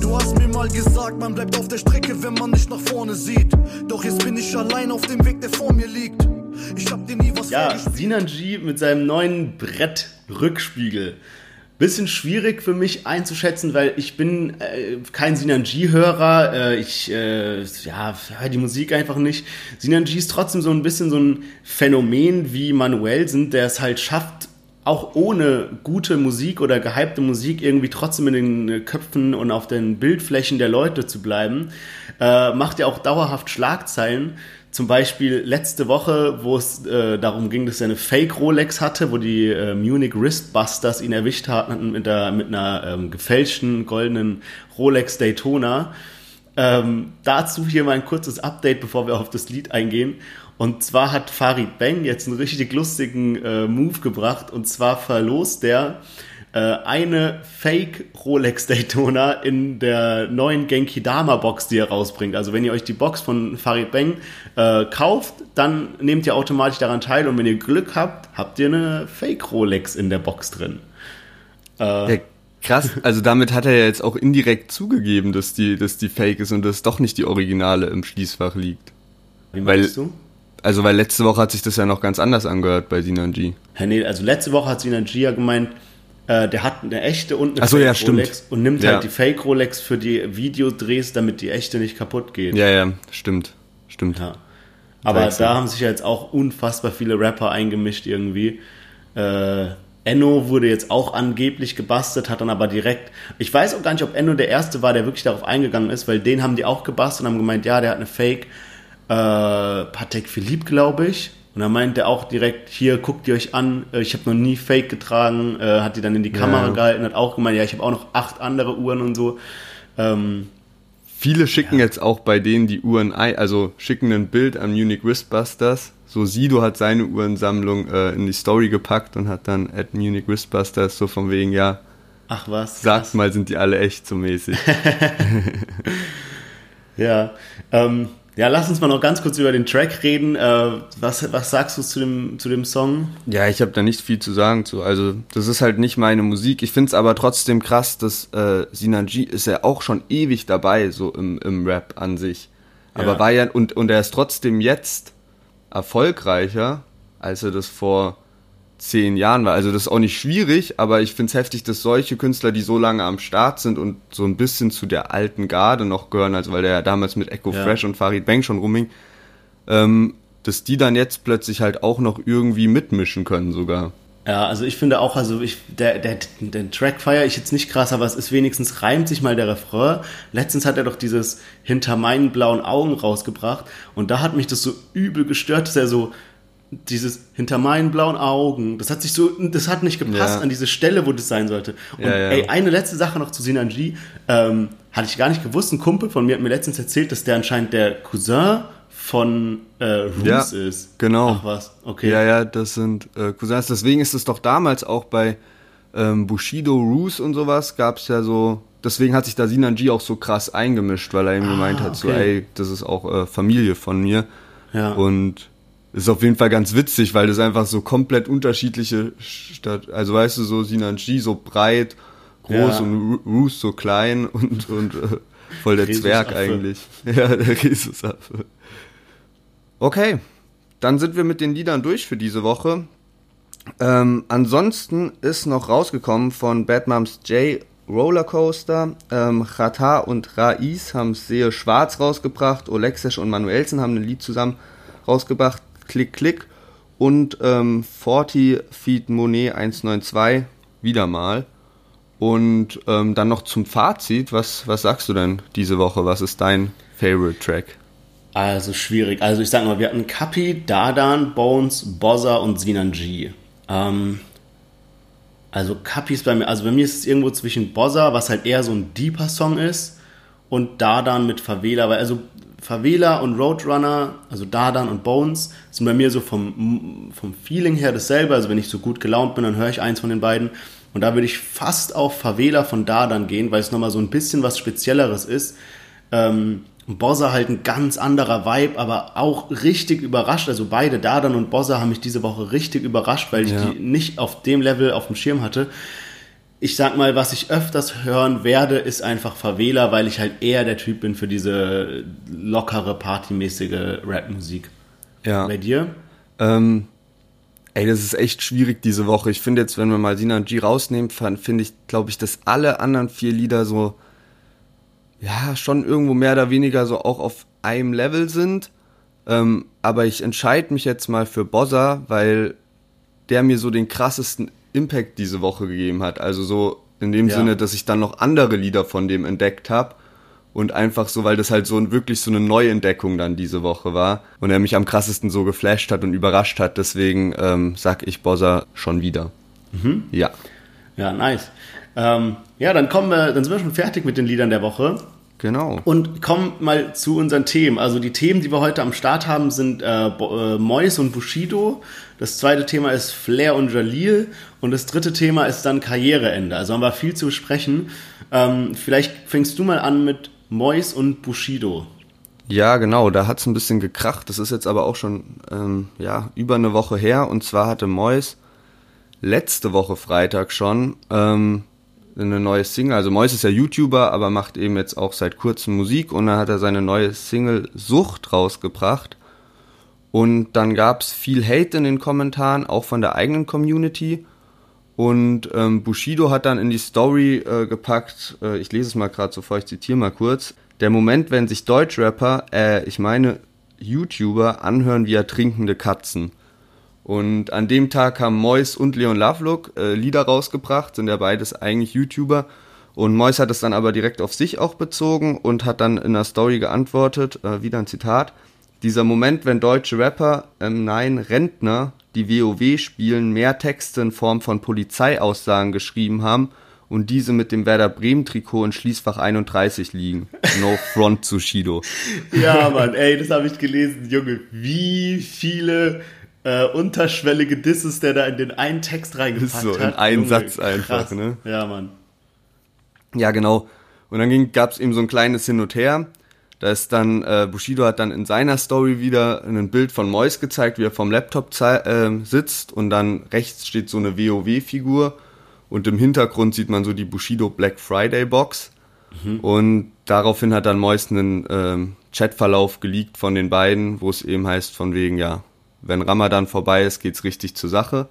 Speaker 4: Du hast mir mal gesagt, man bleibt auf der Strecke, wenn man nicht nach vorne sieht. Doch jetzt bin ich allein auf dem Weg, der vor mir liegt. Ich hab dir nie was
Speaker 2: Ja, Sinan G mit seinem neuen Brett Rückspiegel. Bisschen schwierig für mich einzuschätzen, weil ich bin äh, kein Sinan G-Hörer. Äh, ich äh, ja, höre die Musik einfach nicht. Sinan G ist trotzdem so ein bisschen so ein Phänomen wie Manuelsen, der es halt schafft, auch ohne gute Musik oder gehypte Musik irgendwie trotzdem in den Köpfen und auf den Bildflächen der Leute zu bleiben, äh, macht ja auch dauerhaft Schlagzeilen. Zum Beispiel letzte Woche, wo es äh, darum ging, dass er eine Fake Rolex hatte, wo die äh, Munich Wristbusters ihn erwischt hatten mit, der, mit einer ähm, gefälschten goldenen Rolex Daytona. Ähm, dazu hier mal ein kurzes Update, bevor wir auf das Lied eingehen. Und zwar hat Farid Bang jetzt einen richtig lustigen äh, Move gebracht. Und zwar verlost der äh, eine Fake Rolex Daytona in der neuen Genki Dama Box, die er rausbringt. Also wenn ihr euch die Box von Farid Bang äh, kauft, dann nehmt ihr automatisch daran teil. Und wenn ihr Glück habt, habt ihr eine Fake Rolex in der Box drin.
Speaker 1: Äh, ja, krass, also damit hat er ja jetzt auch indirekt zugegeben, dass die, dass die Fake ist und dass doch nicht die Originale im Schließfach liegt.
Speaker 2: Wie meinst Weil, du?
Speaker 1: Also, weil letzte Woche hat sich das ja noch ganz anders angehört bei Sinan G.
Speaker 2: Ja, nee, also letzte Woche hat Sinan G ja gemeint, äh, der hat eine echte und eine
Speaker 1: so,
Speaker 2: Fake
Speaker 1: ja,
Speaker 2: Rolex und nimmt ja. halt die Fake Rolex für die Videodrehs, damit die echte nicht kaputt geht.
Speaker 1: Ja, ja, stimmt. Stimmt. Ja.
Speaker 2: Aber da haben sich ja jetzt auch unfassbar viele Rapper eingemischt irgendwie. Äh, Enno wurde jetzt auch angeblich gebastelt, hat dann aber direkt, ich weiß auch gar nicht, ob Enno der Erste war, der wirklich darauf eingegangen ist, weil den haben die auch gebastelt und haben gemeint, ja, der hat eine Fake äh, Patek Philippe, glaube ich. Und dann meint er auch direkt, hier, guckt ihr euch an, äh, ich habe noch nie Fake getragen, äh, hat die dann in die Kamera
Speaker 1: Ja.
Speaker 2: gehalten, hat auch gemeint, ja, ich habe auch noch acht andere Uhren und so. Ähm,
Speaker 1: Viele schicken jetzt auch bei denen die Uhren ein, also schicken ein Bild an Munich Wristbusters. So Sido hat seine Uhrensammlung äh, in die Story gepackt und hat dann at Munich Wristbusters so von wegen, ja,
Speaker 2: ach was.
Speaker 1: sagt mal, sind die alle echt so mäßig.
Speaker 2: Ja, ähm, ja, lass uns mal noch ganz kurz über den Track reden. Äh, was, was sagst du zu dem, zu dem Song?
Speaker 1: Ja, ich habe da nicht viel zu sagen zu. Also, das ist halt nicht meine Musik. Ich find's aber trotzdem krass, dass äh, Sinanji ist ja auch schon ewig dabei, so im, im Rap an sich. Aber
Speaker 2: Ja.
Speaker 1: war ja, und, und er ist trotzdem jetzt erfolgreicher, als er das vor zehn Jahren war. Also, das ist auch nicht schwierig, aber ich find's heftig, dass solche Künstler, die so lange am Start sind und so ein bisschen zu der alten Garde noch gehören, also weil der ja damals mit Echo
Speaker 2: Ja.
Speaker 1: Fresh und Farid Bang schon rumhing, ähm, dass die dann jetzt plötzlich halt auch noch irgendwie mitmischen können sogar.
Speaker 2: Ja, also ich finde auch, also ich, der, der, den Track feiere ich jetzt nicht krass, aber es ist wenigstens, reimt sich mal der Refrain. Letztens hat er doch dieses Hinter meinen blauen Augen rausgebracht und da hat mich das so übel gestört, dass er so dieses hinter meinen blauen Augen, das hat sich so, das hat nicht gepasst
Speaker 1: Ja.
Speaker 2: an diese Stelle, wo das sein sollte. Und
Speaker 1: Ja, ja.
Speaker 2: ey, eine letzte Sache noch zu Sinanji, ähm, hatte ich gar nicht gewusst, ein Kumpel von mir hat mir letztens erzählt, dass der anscheinend der Cousin von äh, Roos
Speaker 1: Ja,
Speaker 2: ist.
Speaker 1: genau.
Speaker 2: Ach was, okay.
Speaker 1: Ja, ja, das sind äh, Cousins. Deswegen ist es doch damals auch bei ähm, Bushido, Roos und sowas gab es ja so. Deswegen hat sich da Sinanji auch so krass eingemischt, weil er ihm gemeint hat, so,
Speaker 2: Ah, okay.
Speaker 1: ey, das ist auch äh, Familie von mir.
Speaker 2: Ja.
Speaker 1: Und ist auf jeden Fall ganz witzig, weil das einfach so komplett unterschiedliche Stadt, also weißt du, so Sinanji so breit, groß
Speaker 2: Ja.
Speaker 1: und Roos so klein und, und äh, voll der Zwerg eigentlich. Ja, der Rhesusaffe. Okay, dann sind wir mit den Liedern durch für diese Woche. Ähm, ansonsten ist noch rausgekommen von Bad Moms J Rollercoaster. Ähm, Chata und Rais haben Sehe Schwarz rausgebracht. Olexesh und Manuelsen haben ein Lied zusammen rausgebracht. Klick, klick. Und ähm, 40 Feet Monet 192 wieder mal. Und ähm, dann noch zum Fazit. Was, was sagst du denn diese Woche? Was ist dein Favorite Track?
Speaker 2: Also schwierig. Also ich sag mal, wir hatten Kapi, Dadan, Bones, Bozza und Sinanji. Ähm, also Kapi ist bei mir, also bei mir ist es irgendwo zwischen Bozza, was halt eher so ein deeper Song ist, und Dadan mit Favela, weil also Favela und Roadrunner, also Dadan und Bones, sind bei mir so vom, vom Feeling her dasselbe. Also wenn ich so gut gelaunt bin, dann höre ich eins von den beiden. Und da würde ich fast auf Favela von Dadan gehen, weil es nochmal so ein bisschen was Spezielleres ist. Ähm, Bozza halt ein ganz anderer Vibe, aber auch richtig überrascht. Also beide, Dadan und Bozza, haben mich diese Woche richtig überrascht, weil ich
Speaker 1: Ja.
Speaker 2: die nicht auf dem Level auf dem Schirm hatte. Ich sag mal, was ich öfters hören werde, ist einfach Favela, weil ich halt eher der Typ bin für diese lockere, partymäßige Rap-Musik.
Speaker 1: Ja.
Speaker 2: Bei dir?
Speaker 1: Ähm, ey, das ist echt schwierig diese Woche. Ich finde jetzt, wenn wir mal Sina G rausnehmen, finde ich, glaube ich, dass alle anderen vier Lieder so, ja, schon irgendwo mehr oder weniger so auch auf einem Level sind. Ähm, aber ich entscheide mich jetzt mal für Bozza, weil der mir so den krassesten Impact diese Woche gegeben hat. Also so in dem
Speaker 2: Ja.
Speaker 1: Sinne, dass ich dann noch andere Lieder von dem entdeckt habe. Und einfach so, weil das halt so wirklich so eine Neuentdeckung dann diese Woche war. Und er mich am krassesten so geflasht hat und überrascht hat. Deswegen ähm, sag ich Bozza schon wieder. Ja.
Speaker 2: Ja, nice. Ähm, ja, dann kommen wir, dann sind wir schon fertig mit den Liedern der Woche.
Speaker 1: Genau.
Speaker 2: Und kommen mal zu unseren Themen. Also die Themen, die wir heute am Start haben, sind äh, äh, Mois und Bushido. Das zweite Thema ist Flair und Jalil. Und das dritte Thema ist dann Karriereende. Also haben wir viel zu besprechen. Ähm, vielleicht fängst du mal an mit Mois und Bushido.
Speaker 1: Ja, genau, da hat's ein bisschen gekracht. Das ist jetzt aber auch schon ähm, ja, über eine Woche her. Und zwar hatte Mois letzte Woche Freitag schon ähm, eine neue Single. Also Mois ist ja YouTuber, aber macht eben jetzt auch seit kurzem Musik. Und dann hat er seine neue Single Sucht rausgebracht. Und dann gab's viel Hate in den Kommentaren, auch von der eigenen Community. Und ähm, Bushido hat dann in die Story äh, gepackt, äh, ich lese es mal gerade so vor, ich zitiere mal kurz. Der Moment, wenn sich Deutschrapper, äh, ich meine YouTuber, anhören wie ertrinkende Katzen. Und an dem Tag haben Mois und Leon Lovelock äh, Lieder rausgebracht, sind ja beides eigentlich YouTuber. Und Mois hat es dann aber direkt auf sich auch bezogen und hat dann in der Story geantwortet, äh, wieder ein Zitat. dieser Moment, wenn deutsche Rapper, ähm, nein, Rentner, die WoW spielen, mehr Texte in Form von Polizeiaussagen geschrieben haben und diese mit dem Werder Bremen Trikot in Schließfach 31 liegen. No front zu Shido.
Speaker 2: Ja, Mann, ey, das habe ich gelesen, Junge. Wie viele äh, unterschwellige Disses der da in den einen Text reingepackt
Speaker 1: so, in
Speaker 2: hat.
Speaker 1: einen
Speaker 2: Junge,
Speaker 1: Satz einfach,
Speaker 2: krass.
Speaker 1: ne?
Speaker 2: Ja, Mann.
Speaker 1: Ja, genau. Und dann gab es eben so ein kleines Hin und Her. Da ist dann, äh, Bushido hat dann in seiner Story wieder ein Bild von Mois gezeigt, wie er vom Laptop äh, sitzt und dann rechts steht so eine WoW-Figur und im Hintergrund sieht man so die Bushido Black Friday Box. Und daraufhin hat dann Mois einen ähm, Chatverlauf geleakt von den beiden, wo es eben heißt von wegen, ja, wenn Ramadan vorbei ist, geht's richtig zur Sache.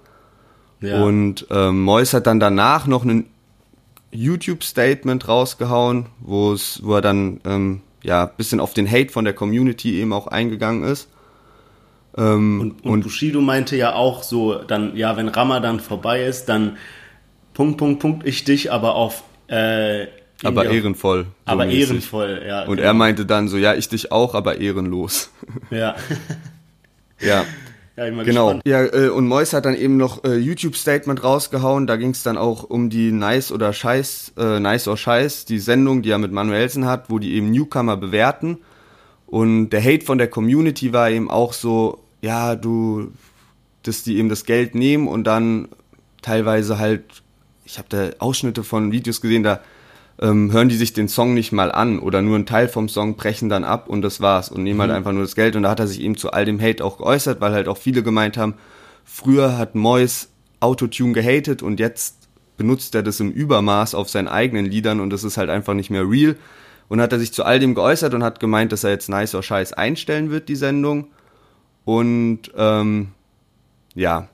Speaker 2: Ja.
Speaker 1: Und ähm, Mois hat dann danach noch ein YouTube-Statement rausgehauen, wo es, wo er dann ähm, ja bisschen auf den Hate von der Community eben auch eingegangen ist. Ähm,
Speaker 2: Und, und, Bushido meinte ja auch so, dann, ja, wenn Ramadan vorbei ist, dann Punkt, Punkt, Punkt, ich dich, aber auf äh,
Speaker 1: aber ehrenvoll. so
Speaker 2: Aber
Speaker 1: mäßig.
Speaker 2: ehrenvoll, ja.
Speaker 1: Und
Speaker 2: genau.
Speaker 1: er meinte dann so, ja, ich dich auch, aber ehrenlos.
Speaker 2: Ja.
Speaker 1: ja.
Speaker 2: Ja, mal
Speaker 1: Genau.
Speaker 2: gespannt.
Speaker 1: Ja, äh, und Mois hat dann eben noch äh, YouTube-Statement rausgehauen. Da ging es dann auch um die Nice oder Scheiß, äh, Nice or Scheiß, die Sendung, die er mit Manuelsen hat, wo die eben Newcomer bewerten. Und der Hate von der Community war eben auch so, ja, du, dass die eben das Geld nehmen und dann teilweise halt, ich habe da Ausschnitte von Videos gesehen, da ähm, hören die sich den Song nicht mal an oder nur einen Teil vom Song brechen dann ab und das war's und nehmen halt einfach nur das Geld. Und da hat er sich eben zu all dem Hate auch geäußert, weil halt auch viele gemeint haben, früher hat Mois Autotune gehatet und jetzt benutzt er das im Übermaß auf seinen eigenen Liedern und das ist halt einfach nicht mehr real. Und hat er sich zu all dem geäußert und hat gemeint, dass er jetzt Nice or Scheiß einstellen wird, die Sendung. Und ähm, ja,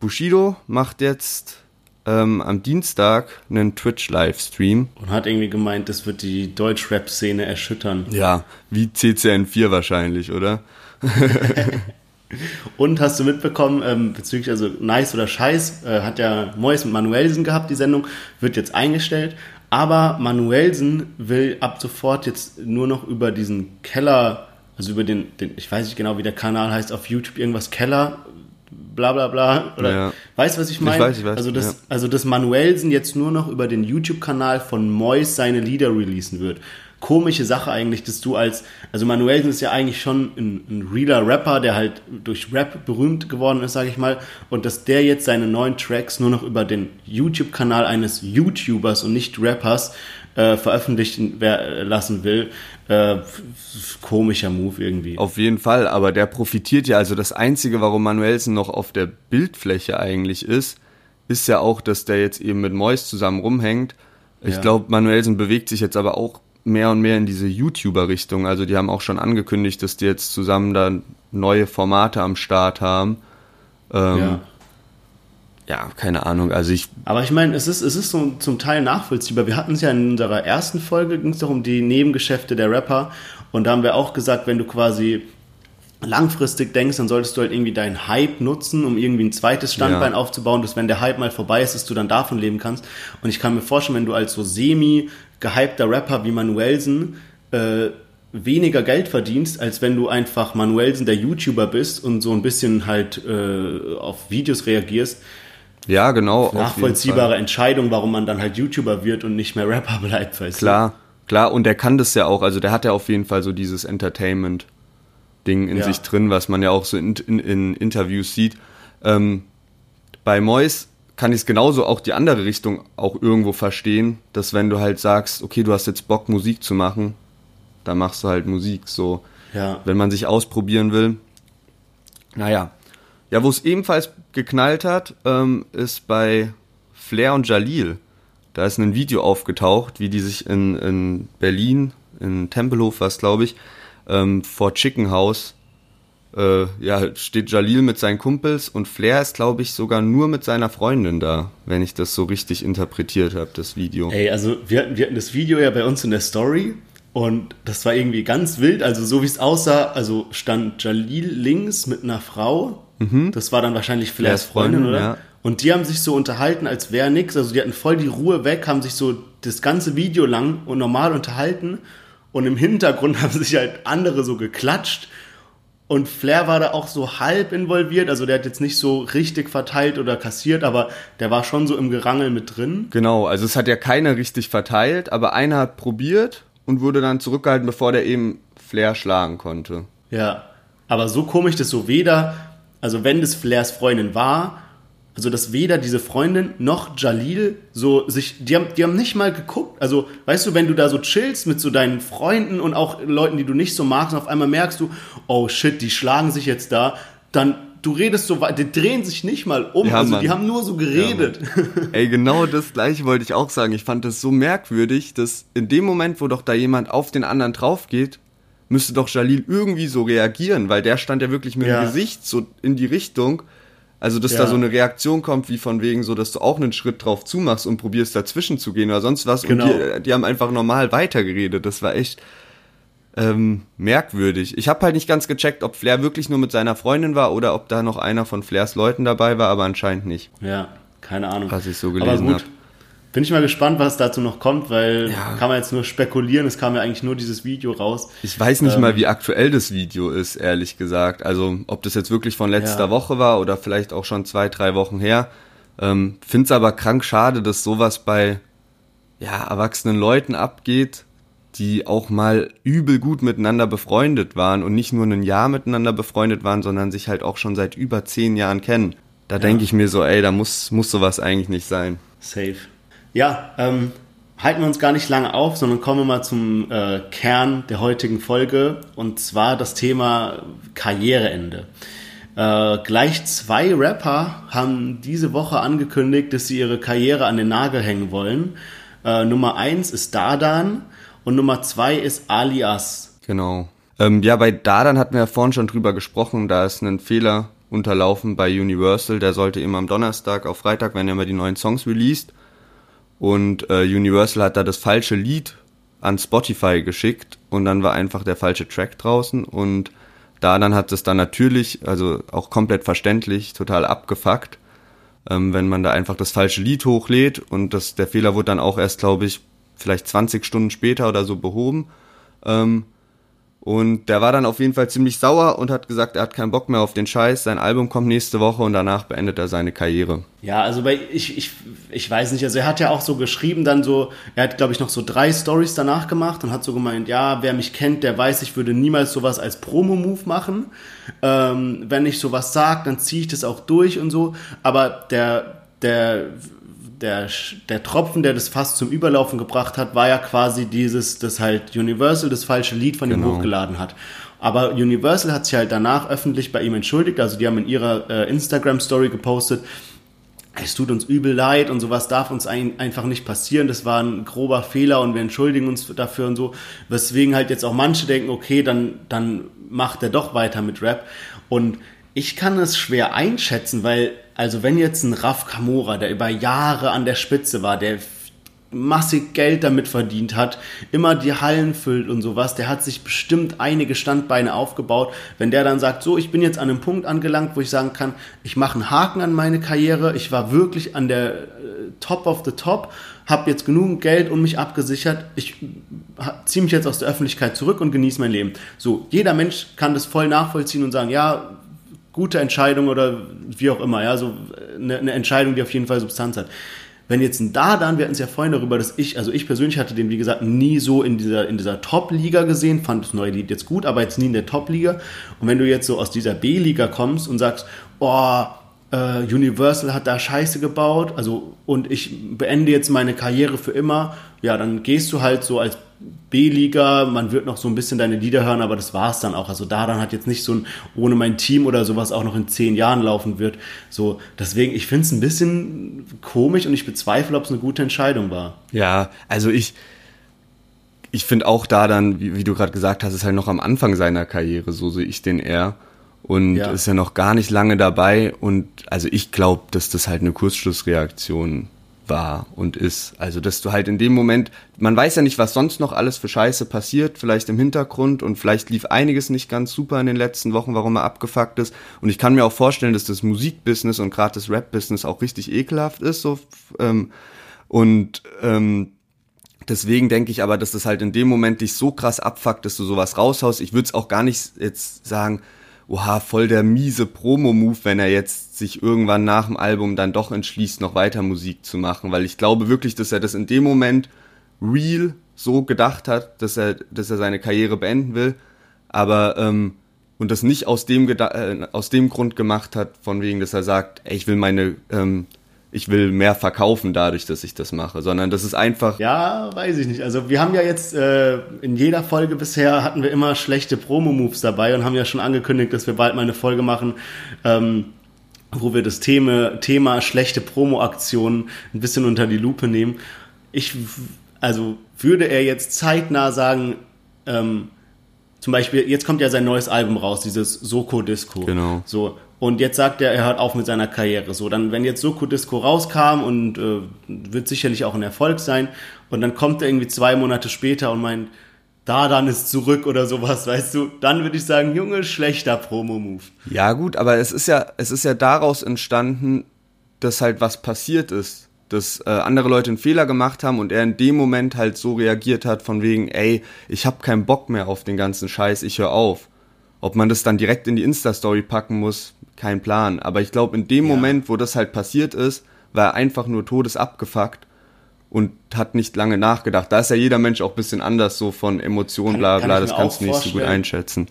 Speaker 1: Bushido macht jetzt ähm, am Dienstag einen Twitch-Livestream.
Speaker 2: Und hat irgendwie gemeint, das wird die Deutsch-Rap-Szene erschüttern.
Speaker 1: Ja, wie CCN4 wahrscheinlich, oder?
Speaker 2: Und hast du mitbekommen, ähm, bezüglich also Nice oder Scheiß, äh, hat ja Mois mit Manuelsen gehabt, die Sendung, wird jetzt eingestellt. Aber Manuelsen will ab sofort jetzt nur noch über diesen Keller, also über den, den ich weiß nicht genau, wie der Kanal heißt, auf YouTube irgendwas Keller, bla bla bla. Oder
Speaker 1: Ja.
Speaker 2: weißt du, was ich meine?
Speaker 1: weiß, ich weiß,
Speaker 2: Also das,
Speaker 1: ja.
Speaker 2: also dass Manuelsen jetzt nur noch über den YouTube-Kanal von Mois seine Lieder releasen wird. Komische Sache eigentlich, dass du als, also Manuelsen ist ja eigentlich schon ein, ein realer Rapper, der halt durch Rap berühmt geworden ist, sage ich mal, und dass der jetzt seine neuen Tracks nur noch über den YouTube-Kanal eines YouTubers und nicht Rappers äh, veröffentlichen wer- lassen will, äh, komischer Move irgendwie.
Speaker 1: Auf jeden Fall, aber der profitiert ja, also das Einzige, warum Manuelsen noch auf der Bildfläche eigentlich ist, ist ja auch, dass der jetzt eben mit Mois zusammen rumhängt. Ich
Speaker 2: Ja.
Speaker 1: glaube, Manuelsen bewegt sich jetzt aber auch mehr und mehr in diese YouTuber-Richtung. Also die haben auch schon angekündigt, dass die jetzt zusammen da neue Formate am Start haben. Ähm,
Speaker 2: ja.
Speaker 1: Ja, keine Ahnung. Also ich
Speaker 2: Aber ich meine, es ist, es ist so zum Teil nachvollziehbar. Wir hatten es ja in unserer ersten Folge, ging es doch um die Nebengeschäfte der Rapper. Und da haben wir auch gesagt, wenn du quasi langfristig denkst, dann solltest du halt irgendwie deinen Hype nutzen, um irgendwie ein zweites Standbein
Speaker 1: Ja.
Speaker 2: aufzubauen, dass wenn der Hype mal vorbei ist, dass du dann davon leben kannst. Und ich kann mir vorstellen, wenn du als so semi gehypter Rapper wie Manuelsen äh, weniger Geld verdienst, als wenn du einfach Manuelsen der YouTuber bist und so ein bisschen halt äh, auf Videos reagierst,
Speaker 1: ja genau.
Speaker 2: nachvollziehbare Entscheidung, warum man dann halt YouTuber wird und nicht mehr Rapper bleibt, weißt
Speaker 1: Klar, klar. Und der kann das ja auch. Also der hat ja auf jeden Fall so dieses Entertainment-Ding in
Speaker 2: Ja.
Speaker 1: sich drin, was man ja auch so in, in, in Interviews sieht. Ähm, bei Mois kann ich es genauso auch die andere Richtung auch irgendwo verstehen, dass wenn du halt sagst, okay, du hast jetzt Bock Musik zu machen, dann machst du halt Musik so.
Speaker 2: du? Ja.
Speaker 1: Wenn man sich ausprobieren will. Naja. Ja, wo es ebenfalls geknallt hat, ähm, ist bei Flair und Jalil. Da ist ein Video aufgetaucht, wie die sich in, in Berlin, in Tempelhof was glaube ich, ähm, vor Chicken House, äh, ja, steht Jalil mit seinen Kumpels und Flair ist glaube ich sogar nur mit seiner Freundin da, wenn ich das so richtig interpretiert habe, das Video.
Speaker 2: Ey, also wir hatten, wir hatten das Video ja bei uns in der Story und das war irgendwie ganz wild. Also so wie es aussah, also stand Jalil links mit einer Frau. Das war dann wahrscheinlich Flairs Freundin,
Speaker 1: Freundin,
Speaker 2: oder?
Speaker 1: ja.
Speaker 2: Und die haben sich so unterhalten, als wäre nix. Also die hatten voll die Ruhe weg, haben sich so das ganze Video lang und normal unterhalten. Und im Hintergrund haben sich halt andere so geklatscht. Und Flair war da auch so halb involviert, also der hat jetzt nicht so richtig verteilt oder kassiert, aber der war schon so im Gerangel mit drin.
Speaker 1: Genau, also es hat ja keiner richtig verteilt, aber einer hat probiert und wurde dann zurückgehalten, bevor der eben Flair schlagen konnte.
Speaker 2: Ja, aber so komisch, dass so weder, also wenn das Flairs Freundin war, also dass weder diese Freundin noch Jalil so sich, die haben, die haben nicht mal geguckt. Also weißt du, wenn du da so chillst mit so deinen Freunden und auch Leuten, die du nicht so magst, und auf einmal merkst du, oh shit, die schlagen sich jetzt da, dann du redest so weit, die drehen sich nicht mal um,
Speaker 1: Ja,
Speaker 2: also
Speaker 1: Mann.
Speaker 2: die haben nur so geredet.
Speaker 1: Ey, genau das gleiche wollte ich auch sagen. Ich fand das so merkwürdig, dass in dem Moment, wo doch da jemand auf den anderen drauf geht, müsste doch Jalil irgendwie so reagieren, weil der stand ja wirklich mit
Speaker 2: Ja.
Speaker 1: dem Gesicht so in die Richtung. Also, dass
Speaker 2: Ja.
Speaker 1: da so eine Reaktion kommt, wie von wegen so, dass du auch einen Schritt drauf zumachst und probierst dazwischen zu gehen oder sonst was.
Speaker 2: Genau.
Speaker 1: Und die, die haben einfach normal weitergeredet. Das war echt ähm, merkwürdig. Ich habe halt nicht ganz gecheckt, ob Flair wirklich nur mit seiner Freundin war oder ob da noch einer von Flairs Leuten dabei war, aber anscheinend nicht.
Speaker 2: ja, keine Ahnung.
Speaker 1: Was ich so gelesen
Speaker 2: gut. Bin ich mal gespannt, was dazu noch kommt, weil
Speaker 1: Ja.
Speaker 2: kann man jetzt nur spekulieren, es kam ja eigentlich nur dieses Video raus.
Speaker 1: Ich weiß nicht
Speaker 2: Ähm,
Speaker 1: mal, wie aktuell das Video ist, ehrlich gesagt. Also, ob das jetzt wirklich von letzter
Speaker 2: Ja.
Speaker 1: Woche war oder vielleicht auch schon zwei, drei Wochen her. Ähm, Find's aber krank schade, dass sowas bei ja, erwachsenen Leuten abgeht, die auch mal übel gut miteinander befreundet waren und nicht nur ein Jahr miteinander befreundet waren, sondern sich halt auch schon seit über zehn Jahren kennen. Da denke ich mir so, ey, da muss, muss sowas eigentlich nicht sein.
Speaker 2: Safe. Ja, ähm, halten wir uns gar nicht lange auf, sondern kommen wir mal zum äh, Kern der heutigen Folge und zwar das Thema Karriereende. Äh, gleich zwei Rapper haben diese Woche angekündigt, dass sie ihre Karriere an den Nagel hängen wollen. Äh, Nummer eins ist Dardan und Nummer zwei ist Alias.
Speaker 1: Genau. Ähm, ja, bei Dardan hatten wir ja vorhin schon drüber gesprochen, da ist ein Fehler unterlaufen bei Universal, der sollte immer am Donnerstag auf Freitag, wenn er mal die neuen Songs released. Und äh, Universal hat da das falsche Lied an Spotify geschickt und dann war einfach der falsche Track draußen und Dardan hat es dann natürlich, also auch komplett verständlich, total abgefuckt, ähm, wenn man da einfach das falsche Lied hochlädt und das, der Fehler wurde dann auch erst, glaube ich, vielleicht 20 Stunden später oder so behoben. Ähm, und der war dann auf jeden Fall ziemlich sauer und hat gesagt, er hat keinen Bock mehr auf den Scheiß. Sein Album kommt nächste Woche und danach beendet er seine Karriere.
Speaker 2: Ja, also bei, ich, ich, ich weiß nicht, also er hat ja auch so geschrieben, dann so, er hat glaube ich noch so drei Stories danach gemacht und hat so gemeint, ja, wer mich kennt, der weiß, ich würde niemals sowas als Promo-Move machen. Ähm, wenn ich sowas sag, dann ziehe ich das auch durch und so. Aber der, der, der, der Tropfen, der das fast zum Überlaufen gebracht hat, war ja quasi dieses, dass halt Universal das falsche Lied von ihm
Speaker 1: Genau.
Speaker 2: hochgeladen hat. Aber Universal hat sich halt danach öffentlich bei ihm entschuldigt. Also die haben in ihrer äh, Instagram-Story gepostet, es tut uns übel leid und sowas darf uns ein, einfach nicht passieren. Das war ein grober Fehler und wir entschuldigen uns dafür und so. Weswegen halt jetzt auch manche denken, okay, dann, dann macht er doch weiter mit Rap. Und ich kann es schwer einschätzen, weil, also wenn jetzt ein Raf Kamora, der über Jahre an der Spitze war, der massig Geld damit verdient hat, immer die Hallen füllt und sowas, der hat sich bestimmt einige Standbeine aufgebaut. Wenn der dann sagt, so, ich bin jetzt an einem Punkt angelangt, wo ich sagen kann, ich mache einen Haken an meine Karriere, ich war wirklich an der äh, Top of the Top, habe jetzt genug Geld um mich abgesichert, ich ziehe mich jetzt aus der Öffentlichkeit zurück und genieße mein Leben. So, jeder Mensch kann das voll nachvollziehen und sagen, ja, gute Entscheidung oder wie auch immer, ja, so eine, eine Entscheidung, die auf jeden Fall Substanz hat. Wenn jetzt ein Dardan, wir hatten es ja vorhin darüber, dass ich, also ich persönlich hatte den, wie gesagt, nie so in dieser, in dieser Top-Liga gesehen, fand das neue Lied jetzt gut, aber jetzt nie in der Top-Liga. Und wenn du jetzt so aus dieser B-Liga kommst und sagst, oh, äh, Universal hat da Scheiße gebaut, also und ich beende jetzt meine Karriere für immer, ja, dann gehst du halt so als B-Liga, man wird noch so ein bisschen deine Lieder hören, aber das war's dann auch. Also Dardan hat jetzt nicht so ein, ohne mein Team oder sowas auch noch in zehn Jahren laufen wird. So, deswegen, ich finde es ein bisschen komisch und ich bezweifle, ob es eine gute Entscheidung war.
Speaker 1: Ja, also ich, ich finde auch da dann, wie, wie du gerade gesagt hast, ist halt noch am Anfang seiner Karriere, so sehe ich den eher. Und
Speaker 2: Ja.
Speaker 1: ist ja noch gar nicht lange dabei. Und also ich glaube, dass das halt eine Kurzschlussreaktion war und ist. Also, dass du halt in dem Moment, man weiß ja nicht, was sonst noch alles für Scheiße passiert, vielleicht im Hintergrund und vielleicht lief einiges nicht ganz super in den letzten Wochen, warum er abgefuckt ist. Und ich kann mir auch vorstellen, dass das Musikbusiness und gerade das Rap-Business auch richtig ekelhaft ist. So, ähm, und ähm, Deswegen denke ich aber, dass das halt in dem Moment dich so krass abfuckt, dass du sowas raushaust. Ich würde es auch gar nicht jetzt sagen, oha, voll der miese Promo-Move, wenn er jetzt sich irgendwann nach dem Album dann doch entschließt, noch weiter Musik zu machen. Weil ich glaube wirklich, dass er das in dem Moment real so gedacht hat, dass er, dass er seine Karriere beenden will. Aber ähm, und das nicht aus dem, äh, aus dem Grund gemacht hat, von wegen, dass er sagt, ey, ich will meine, ähm, ich will mehr verkaufen dadurch, dass ich das mache, sondern das ist einfach.
Speaker 2: Ja, weiß ich nicht. Also wir haben ja jetzt äh, in jeder Folge bisher hatten wir immer schlechte Promo-Moves dabei und haben ja schon angekündigt, dass wir bald mal eine Folge machen, ähm, wo wir das Thema, Thema schlechte Promo-Aktionen ein bisschen unter die Lupe nehmen. Ich, also würde er jetzt zeitnah sagen, ähm, zum Beispiel, jetzt kommt ja sein neues Album raus, dieses Soko Disco.
Speaker 1: Genau.
Speaker 2: So. Und jetzt sagt er, er hört auf mit seiner Karriere. So, dann, wenn jetzt Soko Disco rauskam und äh, wird sicherlich auch ein Erfolg sein, und dann kommt er irgendwie zwei Monate später und meint, da dann ist zurück oder sowas, weißt du, dann würde ich sagen, Junge, schlechter Promo-Move.
Speaker 1: Ja, gut, aber es ist ja, es ist ja daraus entstanden, dass halt was passiert ist dass äh, andere Leute einen Fehler gemacht haben und er in dem Moment halt so reagiert hat von wegen, ey, ich hab keinen Bock mehr auf den ganzen Scheiß, ich höre auf. Ob man das dann direkt in die Insta-Story packen muss, kein Plan. Aber ich glaube, in dem ja. Moment, wo das halt passiert ist, war er einfach nur todesabgefuckt und hat nicht lange nachgedacht. Da ist ja jeder Mensch auch ein bisschen anders so von Emotionen, bla bla, das kannst du nicht so gut einschätzen.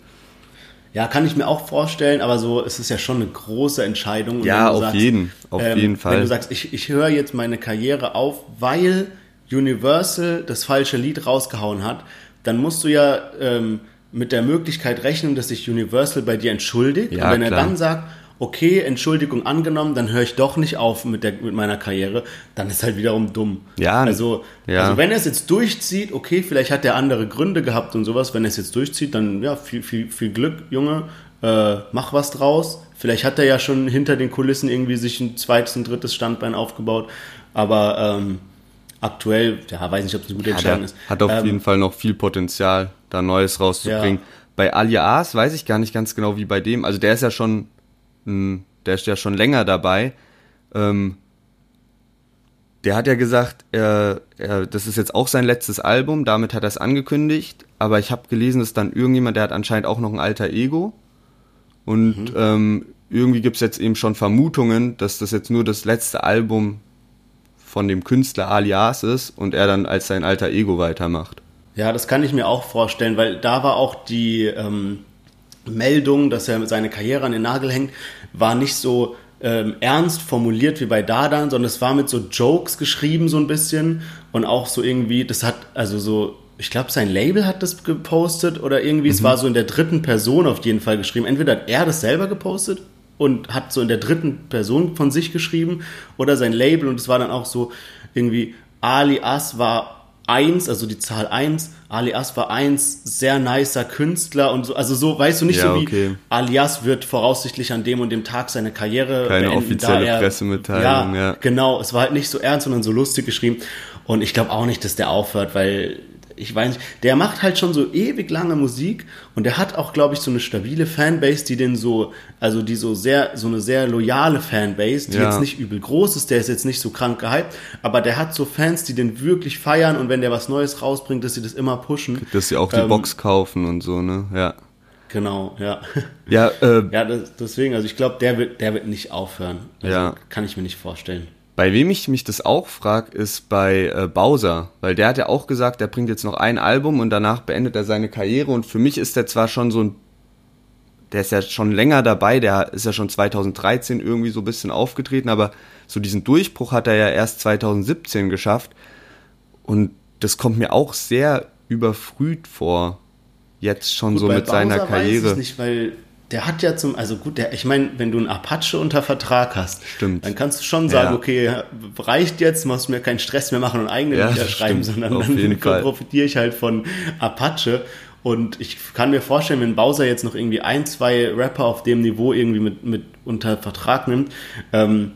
Speaker 2: Ja, kann ich mir auch vorstellen, aber so es ist ja schon eine große Entscheidung. Und
Speaker 1: ja, auf sagst, jeden, auf ähm, jeden Fall.
Speaker 2: Wenn du sagst, ich, ich höre jetzt meine Karriere auf, weil Universal das falsche Lied rausgehauen hat, dann musst du ja ähm, mit der Möglichkeit rechnen, dass sich Universal bei dir entschuldigt. Ja, und wenn klar. er dann sagt, okay, Entschuldigung angenommen, dann höre ich doch nicht auf mit, der, mit meiner Karriere, dann ist halt wiederum dumm.
Speaker 1: Ja.
Speaker 2: Also, ja. also wenn er es jetzt durchzieht, okay, vielleicht hat er andere Gründe gehabt und sowas, wenn er es jetzt durchzieht, dann ja, viel, viel, viel Glück, Junge, äh, mach was draus. Vielleicht hat er ja schon hinter den Kulissen irgendwie sich ein zweites, ein drittes Standbein aufgebaut, aber ähm, aktuell, ja, weiß nicht, ob es eine gute ja, Entscheidung ist.
Speaker 1: Hat auf ähm, jeden Fall noch viel Potenzial, da Neues rauszubringen. Ja. Bei Alias weiß ich gar nicht ganz genau, wie bei dem. Also der ist ja schon hm, der ist ja schon länger dabei, ähm, der hat ja gesagt, er, er, das ist jetzt auch sein letztes Album, damit hat er es angekündigt, aber ich habe gelesen, dass dann irgendjemand, der hat anscheinend auch noch ein alter Ego und mhm. ähm, irgendwie gibt es jetzt eben schon Vermutungen, dass das jetzt nur das letzte Album von dem Künstler Alias ist und er dann als sein alter Ego weitermacht.
Speaker 2: Ja, das kann ich mir auch vorstellen, weil da war auch die, ähm, Meldung, dass er seine Karriere an den Nagel hängt, war nicht so ähm, ernst formuliert wie bei Dadan, sondern es war mit so Jokes geschrieben so ein bisschen und auch so irgendwie, das hat also so, ich glaube sein Label hat das gepostet oder irgendwie, mhm. es war so in der dritten Person auf jeden Fall geschrieben. Entweder hat er das selber gepostet und hat so in der dritten Person von sich geschrieben oder sein Label und es war dann auch so irgendwie Ali As war eins, also die Zahl eins, Alias war eins, sehr nicer Künstler und so, also so, weißt du nicht ja, so wie okay. Alias wird voraussichtlich an dem und dem Tag seine Karriere
Speaker 1: Keine beenden, offizielle er, Pressemitteilung,
Speaker 2: ja, ja. Genau, es war halt nicht so ernst, sondern so lustig geschrieben und ich glaube auch nicht, dass der aufhört, weil ich weiß nicht, der macht halt schon so ewig lange Musik und der hat auch, glaube ich, so eine stabile Fanbase, die den so, also die so sehr, so eine sehr loyale Fanbase, die ja. jetzt nicht übel groß ist, der ist jetzt nicht so krank gehypt, aber der hat so Fans, die den wirklich feiern und wenn der was Neues rausbringt, dass sie das immer pushen.
Speaker 1: Dass sie auch die ähm, Box kaufen und so, ne, ja.
Speaker 2: Genau, ja.
Speaker 1: Ja, äh,
Speaker 2: ja das, deswegen, also ich glaube, der wird, der wird nicht aufhören. Also ja. Kann ich mir nicht vorstellen.
Speaker 1: Bei wem ich mich das auch frage, ist bei äh, Bowser, weil der hat ja auch gesagt, er bringt jetzt noch ein Album und danach beendet er seine Karriere. Und für mich ist der zwar schon so ein, der ist ja schon länger dabei, der ist ja schon 2013 irgendwie so ein bisschen aufgetreten, aber so diesen Durchbruch hat er ja erst 2017 geschafft. Und das kommt mir auch sehr überfrüht vor, jetzt schon Gut, so mit Bowser seiner Karriere. Weiß ich
Speaker 2: nicht, weil der hat ja zum, also gut, der, ich meine, wenn du einen Apache unter Vertrag hast,
Speaker 1: stimmt.
Speaker 2: dann kannst du schon sagen, ja. okay, reicht jetzt, musst du mir keinen Stress mehr machen und eigene ja, Lieder schreiben, sondern Auf dann profitiere ich halt von Apache. Und ich kann mir vorstellen, wenn Bowser jetzt noch irgendwie ein, zwei Rapper auf dem Niveau irgendwie mit, mit unter Vertrag nimmt, ähm,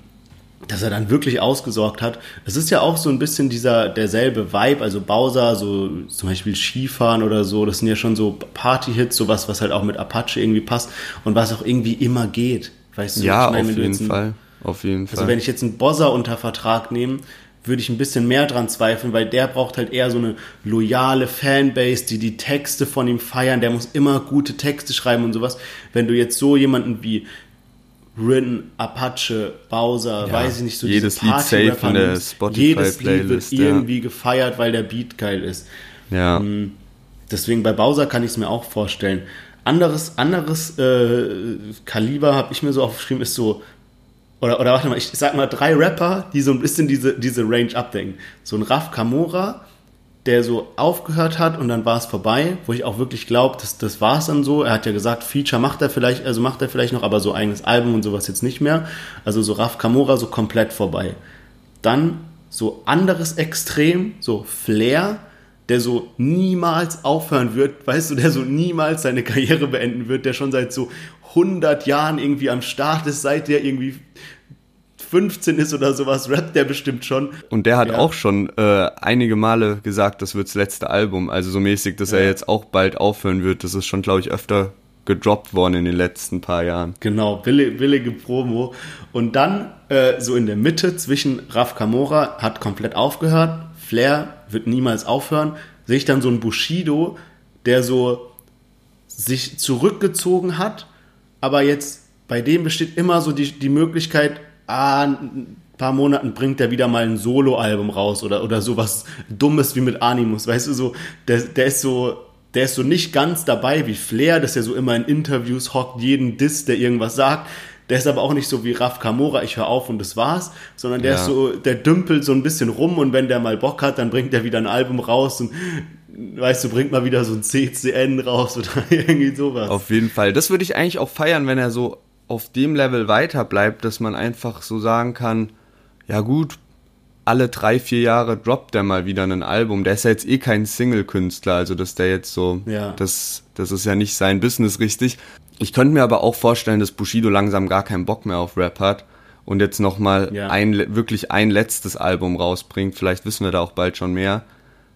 Speaker 2: dass er dann wirklich ausgesorgt hat. Es ist ja auch so ein bisschen dieser derselbe Vibe, also Bowser, so zum Beispiel Skifahren oder so, das sind ja schon so Party-Hits, sowas, was halt auch mit Apache irgendwie passt und was auch irgendwie immer geht. Weißt du,
Speaker 1: ja, ich mein, auf jeden Fall. Auf jeden
Speaker 2: also Fall. Also wenn ich jetzt einen Bozza unter Vertrag nehme, würde ich ein bisschen mehr dran zweifeln, weil der braucht halt eher so eine loyale Fanbase, die die Texte von ihm feiern. Der muss immer gute Texte schreiben und sowas. Wenn du jetzt so jemanden wie Rin, Apache, Bowser,
Speaker 1: Ja,
Speaker 2: weiß ich nicht, so
Speaker 1: jedes
Speaker 2: diese
Speaker 1: Lied safe in der Spotify
Speaker 2: jedes Lied wird
Speaker 1: Playlist, ja.
Speaker 2: irgendwie gefeiert, weil der Beat geil ist.
Speaker 1: Ja.
Speaker 2: Hm. Deswegen bei Bowser kann ich es mir auch vorstellen. Anderes, anderes äh, Kaliber habe ich mir so aufgeschrieben, ist so, oder, oder warte mal, ich sag mal drei Rapper, die so ein bisschen diese, diese Range abdecken. So ein Raf Kamora, der so aufgehört hat und dann war es vorbei, wo ich auch wirklich glaube, das, das war es dann so. Er hat ja gesagt, Feature macht er vielleicht, also macht er vielleicht noch, aber so eigenes Album und sowas jetzt nicht mehr. Also so Raf Kamora so komplett vorbei. Dann so anderes Extrem, so Flair, der so niemals aufhören wird, weißt du, der so niemals seine Karriere beenden wird, der schon seit so 100 Jahren irgendwie am Start ist, seit der irgendwie 15 ist oder sowas, rappt der bestimmt schon.
Speaker 1: Und der hat
Speaker 2: Ja.
Speaker 1: auch schon äh, einige Male gesagt, das wird das letzte Album. Also so mäßig, dass er
Speaker 2: Ja.
Speaker 1: jetzt auch bald aufhören wird. Das ist schon, glaube ich, öfter gedroppt worden in den letzten paar Jahren.
Speaker 2: Genau, billige, billige Promo. Und dann äh, so in der Mitte zwischen Raf Kamora hat komplett aufgehört, Flair wird niemals aufhören, sehe ich dann so einen Bushido, der so sich zurückgezogen hat, aber jetzt bei dem besteht immer so die, die Möglichkeit, ah, in ein paar Monaten bringt er wieder mal ein Soloalbum raus oder, oder sowas Dummes wie mit Animus, weißt du, so, der, der ist so, der ist so nicht ganz dabei wie Flair, dass er so immer in Interviews hockt, jeden Diss, der irgendwas sagt. Der ist aber auch nicht so wie Raf Kamora, ich höre auf und das war's, sondern der
Speaker 1: Ja.
Speaker 2: ist so, der dümpelt so ein bisschen rum und wenn der mal Bock hat, dann bringt er wieder ein Album raus und weißt du, bringt mal wieder so ein CCN raus oder irgendwie sowas.
Speaker 1: Auf jeden Fall. Das würde ich eigentlich auch feiern, wenn er so auf dem Level weiter bleibt, dass man einfach so sagen kann, ja gut, alle drei, vier Jahre droppt er mal wieder ein Album. Der ist ja jetzt eh kein Single-Künstler, also dass der jetzt so,
Speaker 2: Ja.
Speaker 1: das, das ist ja nicht sein Business richtig. Ich könnte mir aber auch vorstellen, dass Bushido langsam gar keinen Bock mehr auf Rap hat und jetzt nochmal
Speaker 2: Ja.
Speaker 1: ein, wirklich ein letztes Album rausbringt. Vielleicht wissen wir da auch bald schon mehr.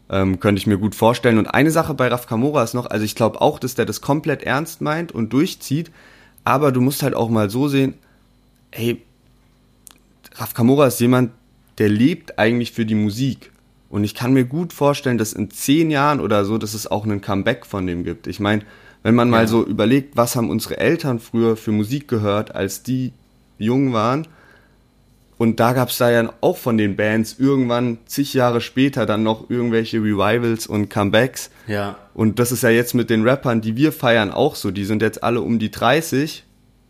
Speaker 1: Ähm, könnte ich mir gut vorstellen. Und eine Sache bei Raf Kamora ist noch, also ich glaube auch, dass der das komplett ernst meint und durchzieht, aber du musst halt auch mal so sehen, hey, Raf Kamora ist jemand, der lebt eigentlich für die Musik. Und ich kann mir gut vorstellen, dass in zehn Jahren oder so, dass es auch einen Comeback von dem gibt. Ich meine, wenn man mal
Speaker 2: Ja.
Speaker 1: so überlegt, was haben unsere Eltern früher für Musik gehört, als die jung waren, und da gab es da ja auch von den Bands irgendwann zig Jahre später dann noch irgendwelche Revivals und Comebacks.
Speaker 2: Ja.
Speaker 1: Und das ist ja jetzt mit den Rappern, die wir feiern, auch so. Die sind jetzt alle um die 30.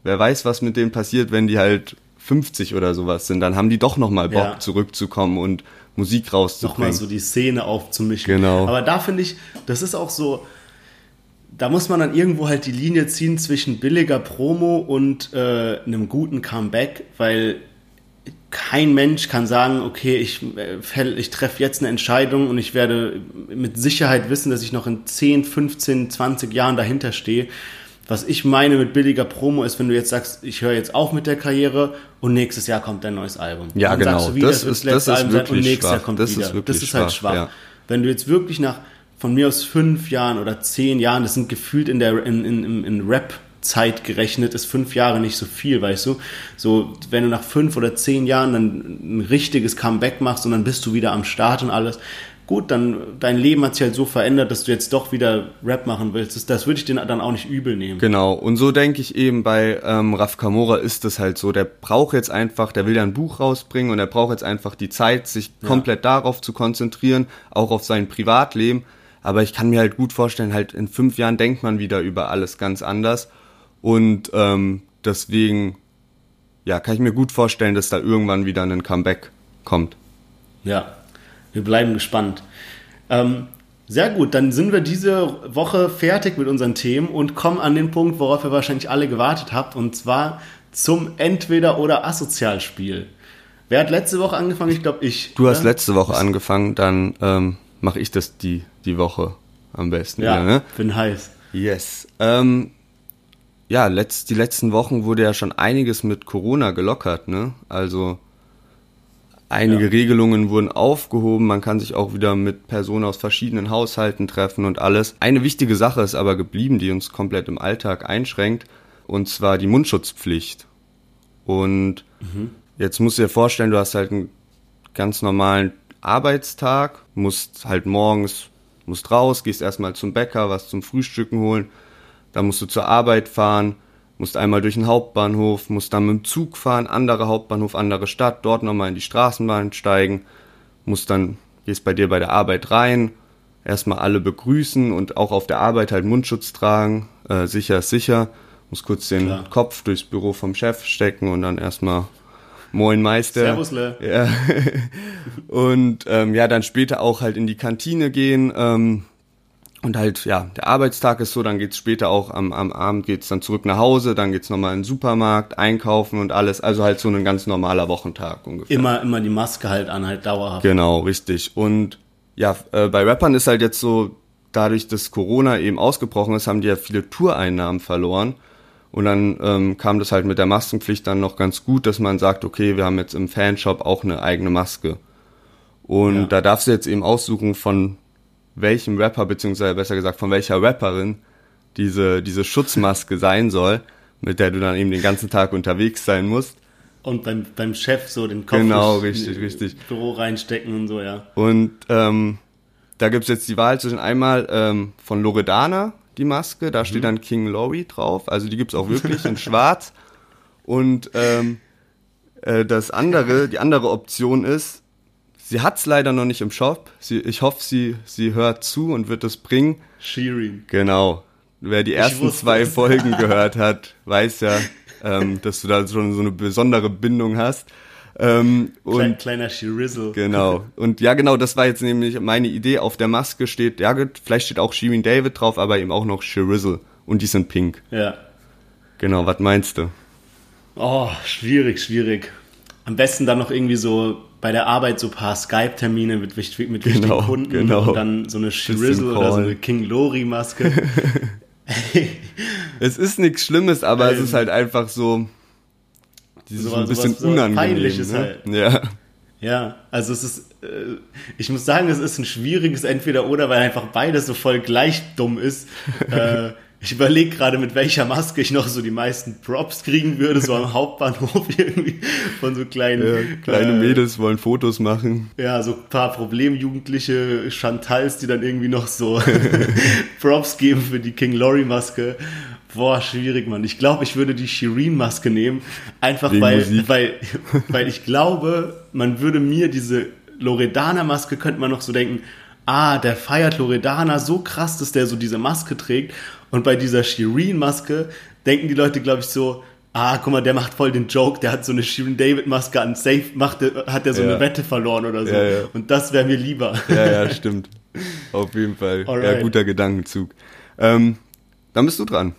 Speaker 1: Wer weiß, was mit denen passiert, wenn die halt 50 oder sowas sind. Dann haben die doch nochmal Bock,
Speaker 2: Ja.
Speaker 1: zurückzukommen und Musik
Speaker 2: nochmal
Speaker 1: rauszubringen.
Speaker 2: so die Szene aufzumischen.
Speaker 1: Genau.
Speaker 2: Aber da finde ich, das ist auch so, da muss man dann irgendwo halt die Linie ziehen zwischen billiger Promo und äh, einem guten Comeback, weil kein Mensch kann sagen, okay, ich, äh, ich treffe jetzt eine Entscheidung und ich werde mit Sicherheit wissen, dass ich noch in 10, 15, 20 Jahren dahinter stehe. Was ich meine mit billiger Promo ist, wenn du jetzt sagst, ich höre jetzt auf mit der Karriere und nächstes Jahr kommt dein neues Album.
Speaker 1: Ja,
Speaker 2: dann sagst
Speaker 1: genau.
Speaker 2: du
Speaker 1: Das ist-
Speaker 2: letzte
Speaker 1: das ist
Speaker 2: Album sein und
Speaker 1: wirklich
Speaker 2: nächstes Jahr
Speaker 1: schwach.
Speaker 2: kommt
Speaker 1: Das ist
Speaker 2: wieder.
Speaker 1: wirklich
Speaker 2: das ist halt
Speaker 1: schwach,
Speaker 2: schwach.
Speaker 1: ja.
Speaker 2: Wenn du jetzt wirklich nach von mir aus fünf Jahren oder zehn Jahren, das sind gefühlt in der in, in, in, in Rap Zeit gerechnet ist fünf Jahre nicht so viel, weißt du? So, wenn du nach fünf oder zehn Jahren dann ein richtiges Comeback machst und dann bist du wieder am Start und alles, gut, dann dein Leben hat sich halt so verändert, dass du jetzt doch wieder Rap machen willst. Das, das würde ich dir dann auch nicht übel nehmen.
Speaker 1: Genau, und so denke ich eben bei ähm, Raf Kamora ist es halt so, der braucht jetzt einfach, der will ja ein Buch rausbringen und er braucht jetzt einfach die Zeit, sich komplett darauf zu konzentrieren, auch auf sein Privatleben. Aber ich kann mir halt gut vorstellen, halt in fünf Jahren denkt man wieder über alles ganz anders. Und ähm, deswegen, ja, kann ich mir gut vorstellen, dass da irgendwann wieder ein Comeback kommt.
Speaker 2: Ja, wir bleiben gespannt. Ähm, sehr gut, dann sind wir diese Woche fertig mit unseren Themen und kommen an den Punkt, worauf ihr wahrscheinlich alle gewartet habt, und zwar zum Entweder- oder Asozialspiel. Wer hat letzte Woche angefangen? Ich glaube, ich.
Speaker 1: Du hast
Speaker 2: oder?
Speaker 1: letzte Woche angefangen, dann ähm, mache ich das die, die Woche am besten.
Speaker 2: Ja,
Speaker 1: wieder, ne?
Speaker 2: bin heiß.
Speaker 1: Yes. Ähm, ja, letzt, die letzten Wochen wurde ja schon einiges mit Corona gelockert, ne? Also einige
Speaker 2: Ja.
Speaker 1: Regelungen wurden aufgehoben, man kann sich auch wieder mit Personen aus verschiedenen Haushalten treffen und alles. Eine wichtige Sache ist aber geblieben, die uns komplett im Alltag einschränkt, und zwar die Mundschutzpflicht. Und jetzt musst du dir vorstellen, du hast halt einen ganz normalen Arbeitstag, musst halt morgens, musst raus, gehst erstmal zum Bäcker, was zum Frühstücken holen, dann musst du zur Arbeit fahren, musst einmal durch den Hauptbahnhof, musst dann mit dem Zug fahren, anderer Hauptbahnhof, andere Stadt, dort nochmal in die Straßenbahn steigen, musst dann, gehst bei dir bei der Arbeit rein, erstmal alle begrüßen und auch auf der Arbeit halt Mundschutz tragen, äh, sicher ist sicher, musst kurz den
Speaker 2: Klar.
Speaker 1: Kopf durchs Büro vom Chef stecken und dann erstmal Moin Meister.
Speaker 2: Servusle.
Speaker 1: Ja. und ähm, ja, dann später auch halt in die Kantine gehen. Ähm, und halt, ja, der Arbeitstag ist so, dann geht's später auch am, am Abend geht's dann zurück nach Hause, dann geht's nochmal in den Supermarkt, einkaufen und alles. Also halt so ein ganz normaler Wochentag ungefähr.
Speaker 2: Immer, immer die Maske halt an, halt dauerhaft.
Speaker 1: Genau, richtig. Und ja, äh, bei Rappern ist halt jetzt so, dadurch, dass Corona eben ausgebrochen ist, haben die ja viele Toureinnahmen verloren. Und dann ähm, kam das halt mit der Maskenpflicht dann noch ganz gut, dass man sagt, okay, wir haben jetzt im Fanshop auch eine eigene Maske. Und
Speaker 2: Ja.
Speaker 1: da darfst du jetzt eben aussuchen, von welchem Rapper, beziehungsweise besser gesagt, von welcher Rapperin diese, diese Schutzmaske sein soll, mit der du dann eben den ganzen Tag unterwegs sein musst.
Speaker 2: Und beim, beim Chef so den Kopf
Speaker 1: Genau,
Speaker 2: ins
Speaker 1: richtig, richtig.
Speaker 2: Büro reinstecken und so, ja.
Speaker 1: Und ähm, da gibt's jetzt die Wahl zwischen einmal ähm, von Loredana, die Maske, da steht dann King Laurie drauf, also die gibt's auch wirklich in schwarz. Und ähm, äh, das andere, die andere Option ist, sie hat's leider noch nicht im Shop. Sie, ich hoffe, sie, sie hört zu und wird es bringen.
Speaker 2: Shirin.
Speaker 1: Genau. Wer die ersten zwei
Speaker 2: es.
Speaker 1: Folgen gehört hat, weiß ja, ähm, dass du da schon so eine besondere Bindung hast. Ähm, und
Speaker 2: Klein, kleiner Shirizzle.
Speaker 1: Genau. Und ja, genau, das war jetzt nämlich meine Idee. Auf der Maske steht, ja vielleicht steht auch Shirin David drauf, aber eben auch noch Shirizzle. Und die sind pink.
Speaker 2: Ja.
Speaker 1: Genau, was meinst du?
Speaker 2: Oh, schwierig, schwierig. Am besten dann noch irgendwie so bei der Arbeit so ein paar Skype-Termine mit, mit wichtigen
Speaker 1: Genau,
Speaker 2: Kunden
Speaker 1: genau.
Speaker 2: und dann so eine Shirizzle oder so eine King Lori-Maske.
Speaker 1: Es ist nichts Schlimmes, aber es
Speaker 2: Ähm,
Speaker 1: ist halt einfach so, dieses
Speaker 2: so
Speaker 1: ein bisschen
Speaker 2: so
Speaker 1: unangenehm. Ne?
Speaker 2: halt.
Speaker 1: Ja.
Speaker 2: Ja, also es ist, äh, ich muss sagen, es ist ein schwieriges Entweder-Oder, weil einfach beides so voll gleich dumm ist. äh, ich überlege gerade, mit welcher Maske ich noch so die meisten Props kriegen würde, so am Hauptbahnhof irgendwie von so kleinen
Speaker 1: ja kleine
Speaker 2: äh,
Speaker 1: Mädels wollen Fotos machen.
Speaker 2: Ja, so ein paar Problemjugendliche Chantals, die dann irgendwie noch so Props geben für die King Laurie Maske. Boah, schwierig, Mann. Ich glaube, ich würde die Shireen Maske nehmen, einfach
Speaker 1: Wegen
Speaker 2: weil,
Speaker 1: Musik.
Speaker 2: weil, weil ich glaube, man würde mir diese Loredana Maske, könnte man noch so denken, ah, der feiert Loredana so krass, dass der so diese Maske trägt. Und bei dieser Shireen Maske denken die Leute, glaube ich, so, ah, guck mal, der macht voll den Joke, der hat so eine Shirin David Maske an, safe macht hat der so
Speaker 1: Ja.
Speaker 2: eine Wette verloren oder so.
Speaker 1: Ja, ja.
Speaker 2: Und das wäre mir lieber.
Speaker 1: Ja, ja, stimmt. Auf jeden Fall. Ja,
Speaker 2: Alright.
Speaker 1: guter Gedankenzug. Ähm, dann bist du dran.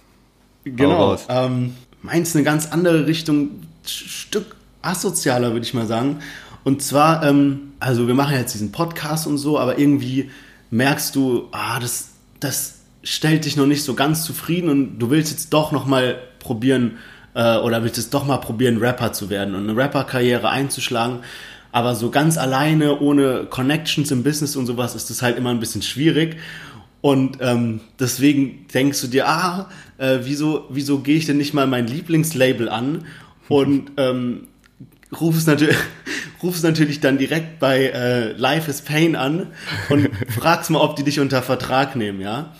Speaker 2: Genau. Ähm, meins eine ganz andere Richtung, Stück asozialer, würde ich mal sagen. Und zwar, ähm, also wir machen jetzt diesen Podcast und so, aber irgendwie merkst du, ah, das, das stellt dich noch nicht so ganz zufrieden und du willst jetzt doch noch mal probieren äh, oder willst jetzt doch mal probieren, Rapper zu werden und eine Rapper-Karriere einzuschlagen. Aber so ganz alleine, ohne Connections im Business und sowas, ist das halt immer ein bisschen schwierig. Und ähm, deswegen denkst du dir, ah, äh, wieso, wieso gehe ich denn nicht mal mein Lieblingslabel an und ähm, ruf es natürlich, ruf es natürlich dann direkt bei äh, Life is Pain an und fragst mal, ob die dich unter Vertrag nehmen, ja.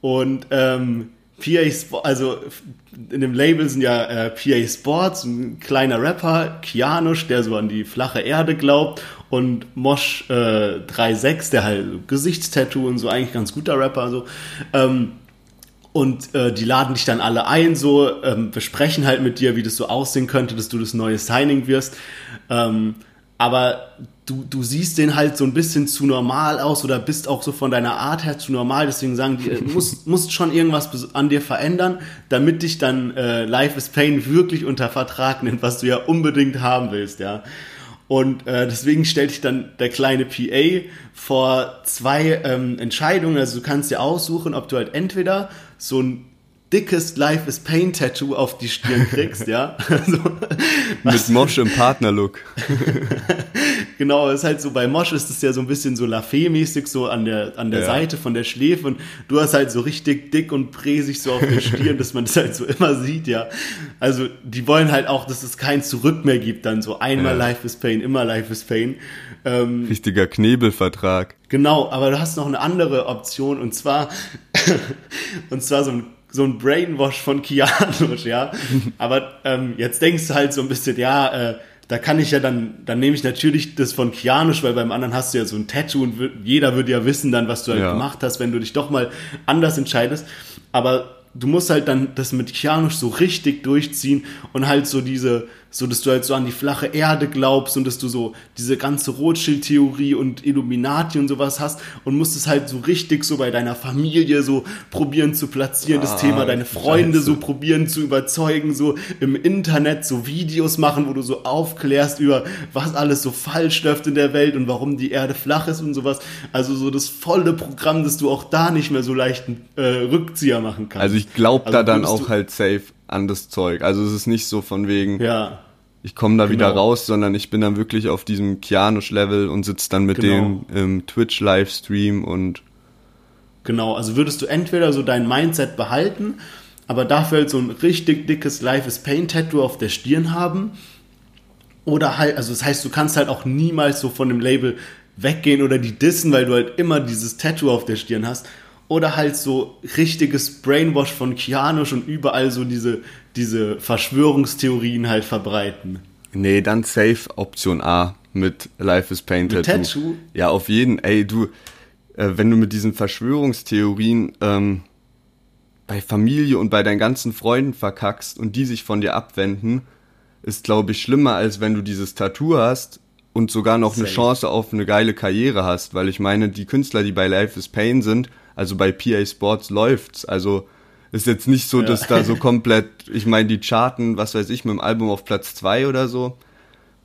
Speaker 2: Und ähm, PA Sport, also in dem Label sind ja äh, PA Sports, ein kleiner Rapper, Kianosch, der so an die flache Erde glaubt und Mosh äh, 3.6, der halt Gesichtstattoo und so eigentlich ganz guter Rapper so. Ähm, und äh, die laden dich dann alle ein, so ähm, besprechen halt mit dir, wie das so aussehen könnte, dass du das neue Signing wirst. Ähm, aber du, du siehst den halt so ein bisschen zu normal aus oder bist auch so von deiner Art her zu normal. Deswegen sagen die, äh, musst, musst schon irgendwas an dir verändern, damit dich dann äh, Life is Pain wirklich unter Vertrag nimmt, was du ja unbedingt haben willst, ja. Und äh, deswegen stellt dich dann der kleine PA vor zwei ähm, Entscheidungen. Also du kannst dir aussuchen, ob du halt entweder so ein dickes Life is Pain Tattoo auf die Stirn kriegst, ja. Also,
Speaker 1: Mit Mosch im Partnerlook.
Speaker 2: Genau, ist halt so, bei Mosch ist es ja so ein bisschen so Lafayette-mäßig, so an der, an der
Speaker 1: Ja.
Speaker 2: Seite von der Schläfe und du hast halt so richtig dick und präsig so auf der Stirn, dass man das halt so immer sieht, ja. Also, die wollen halt auch, dass es kein Zurück mehr gibt, dann so einmal
Speaker 1: Ja.
Speaker 2: Life is Pain, immer Life is Pain. Ähm,
Speaker 1: Richtiger Knebelvertrag.
Speaker 2: Genau, aber du hast noch eine andere Option und zwar, und zwar so ein, so ein Brainwash von Kianusch, ja. Aber ähm, jetzt denkst du halt so ein bisschen, ja, äh, da kann ich ja dann, dann nehme ich natürlich das von Kianusch, weil beim anderen hast du ja so ein Tattoo und jeder würde ja wissen dann, was du halt
Speaker 1: Ja.
Speaker 2: gemacht hast, wenn du dich doch mal anders entscheidest. Aber du musst halt dann das mit Kianusch so richtig durchziehen und halt so diese, so dass du halt so an die flache Erde glaubst und dass du so diese ganze Rothschild-Theorie und Illuminati und sowas hast und musst es halt so richtig so bei deiner Familie so probieren zu platzieren, das
Speaker 1: Ah,
Speaker 2: Thema, deine Freunde
Speaker 1: Scheiße.
Speaker 2: so probieren zu überzeugen, so im Internet so Videos machen, wo du so aufklärst über, was alles so falsch läuft in der Welt und warum die Erde flach ist und sowas. Also so das volle Programm, dass du auch da nicht mehr so leicht einen äh, Rückzieher machen kannst.
Speaker 1: Also ich glaube
Speaker 2: Also
Speaker 1: da dann auch halt safe an das Zeug. Also es ist nicht so von wegen,
Speaker 2: Ja,
Speaker 1: ich komme da wieder
Speaker 2: Genau.
Speaker 1: raus, sondern ich bin dann wirklich auf diesem Kianusch-Level und sitze dann mit
Speaker 2: Genau.
Speaker 1: denen im Twitch-Livestream und
Speaker 2: genau. Also würdest du entweder so dein Mindset behalten, aber dafür halt so ein richtig dickes Life is Pain Tattoo auf der Stirn haben. Oder halt, also das heißt, du kannst halt auch niemals so von dem Label weggehen oder die dissen, weil du halt immer dieses Tattoo auf der Stirn hast. Oder halt so richtiges Brainwash von Kianusch und überall so diese, diese Verschwörungstheorien halt verbreiten.
Speaker 1: nee, dann safe Option A mit Life is Pain
Speaker 2: Mit
Speaker 1: Tattoo.
Speaker 2: Tattoo?
Speaker 1: Ja, auf jeden. Ey, du, äh, wenn du mit diesen Verschwörungstheorien ähm, bei Familie und bei deinen ganzen Freunden verkackst und die sich von dir abwenden, ist, glaube ich, schlimmer, als wenn du dieses Tattoo hast und sogar noch eine
Speaker 2: Safe.
Speaker 1: Chance auf eine geile Karriere hast. Weil ich meine, die Künstler, die bei Life is Pain sind, also bei PA Sports läuft's. Also ist jetzt nicht so, dass da so komplett, ich meine, die charten, was weiß ich, mit dem Album auf Platz zwei oder so.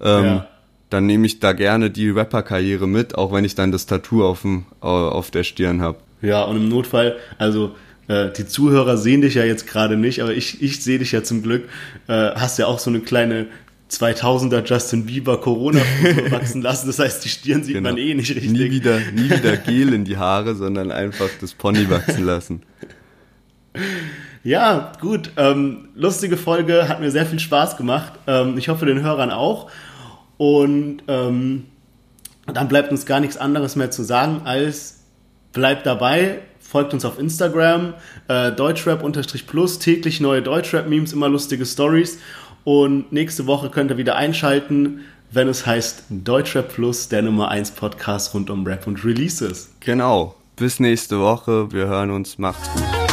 Speaker 1: Ähm,
Speaker 2: Ja.
Speaker 1: Dann nehme ich da gerne die Rapper-Karriere mit, auch wenn ich dann das Tattoo auf, dem, auf der Stirn habe.
Speaker 2: Ja, und im Notfall, also äh, die Zuhörer sehen dich ja jetzt gerade nicht, aber ich, ich sehe dich ja zum Glück. Äh, hast ja auch so eine kleine 2000er Justin Bieber corona wachsen lassen. Das heißt, die Stirn sieht man eh nicht richtig.
Speaker 1: Genau. Nie wieder, nie wieder Gel in die Haare, sondern einfach das Pony wachsen lassen.
Speaker 2: Ja, gut. Ähm, lustige Folge, hat mir sehr viel Spaß gemacht. Ähm, ich hoffe, den Hörern auch. Und ähm, dann bleibt uns gar nichts anderes mehr zu sagen, als bleibt dabei, folgt uns auf Instagram, äh, Deutschrap-Plus, täglich neue Deutschrap-Memes, immer lustige Stories. Und nächste Woche könnt ihr wieder einschalten, wenn es heißt Deutschrap Plus, der Nummer 1 Podcast rund um Rap und Releases.
Speaker 1: Genau. Bis nächste Woche. Wir hören uns. Macht's gut.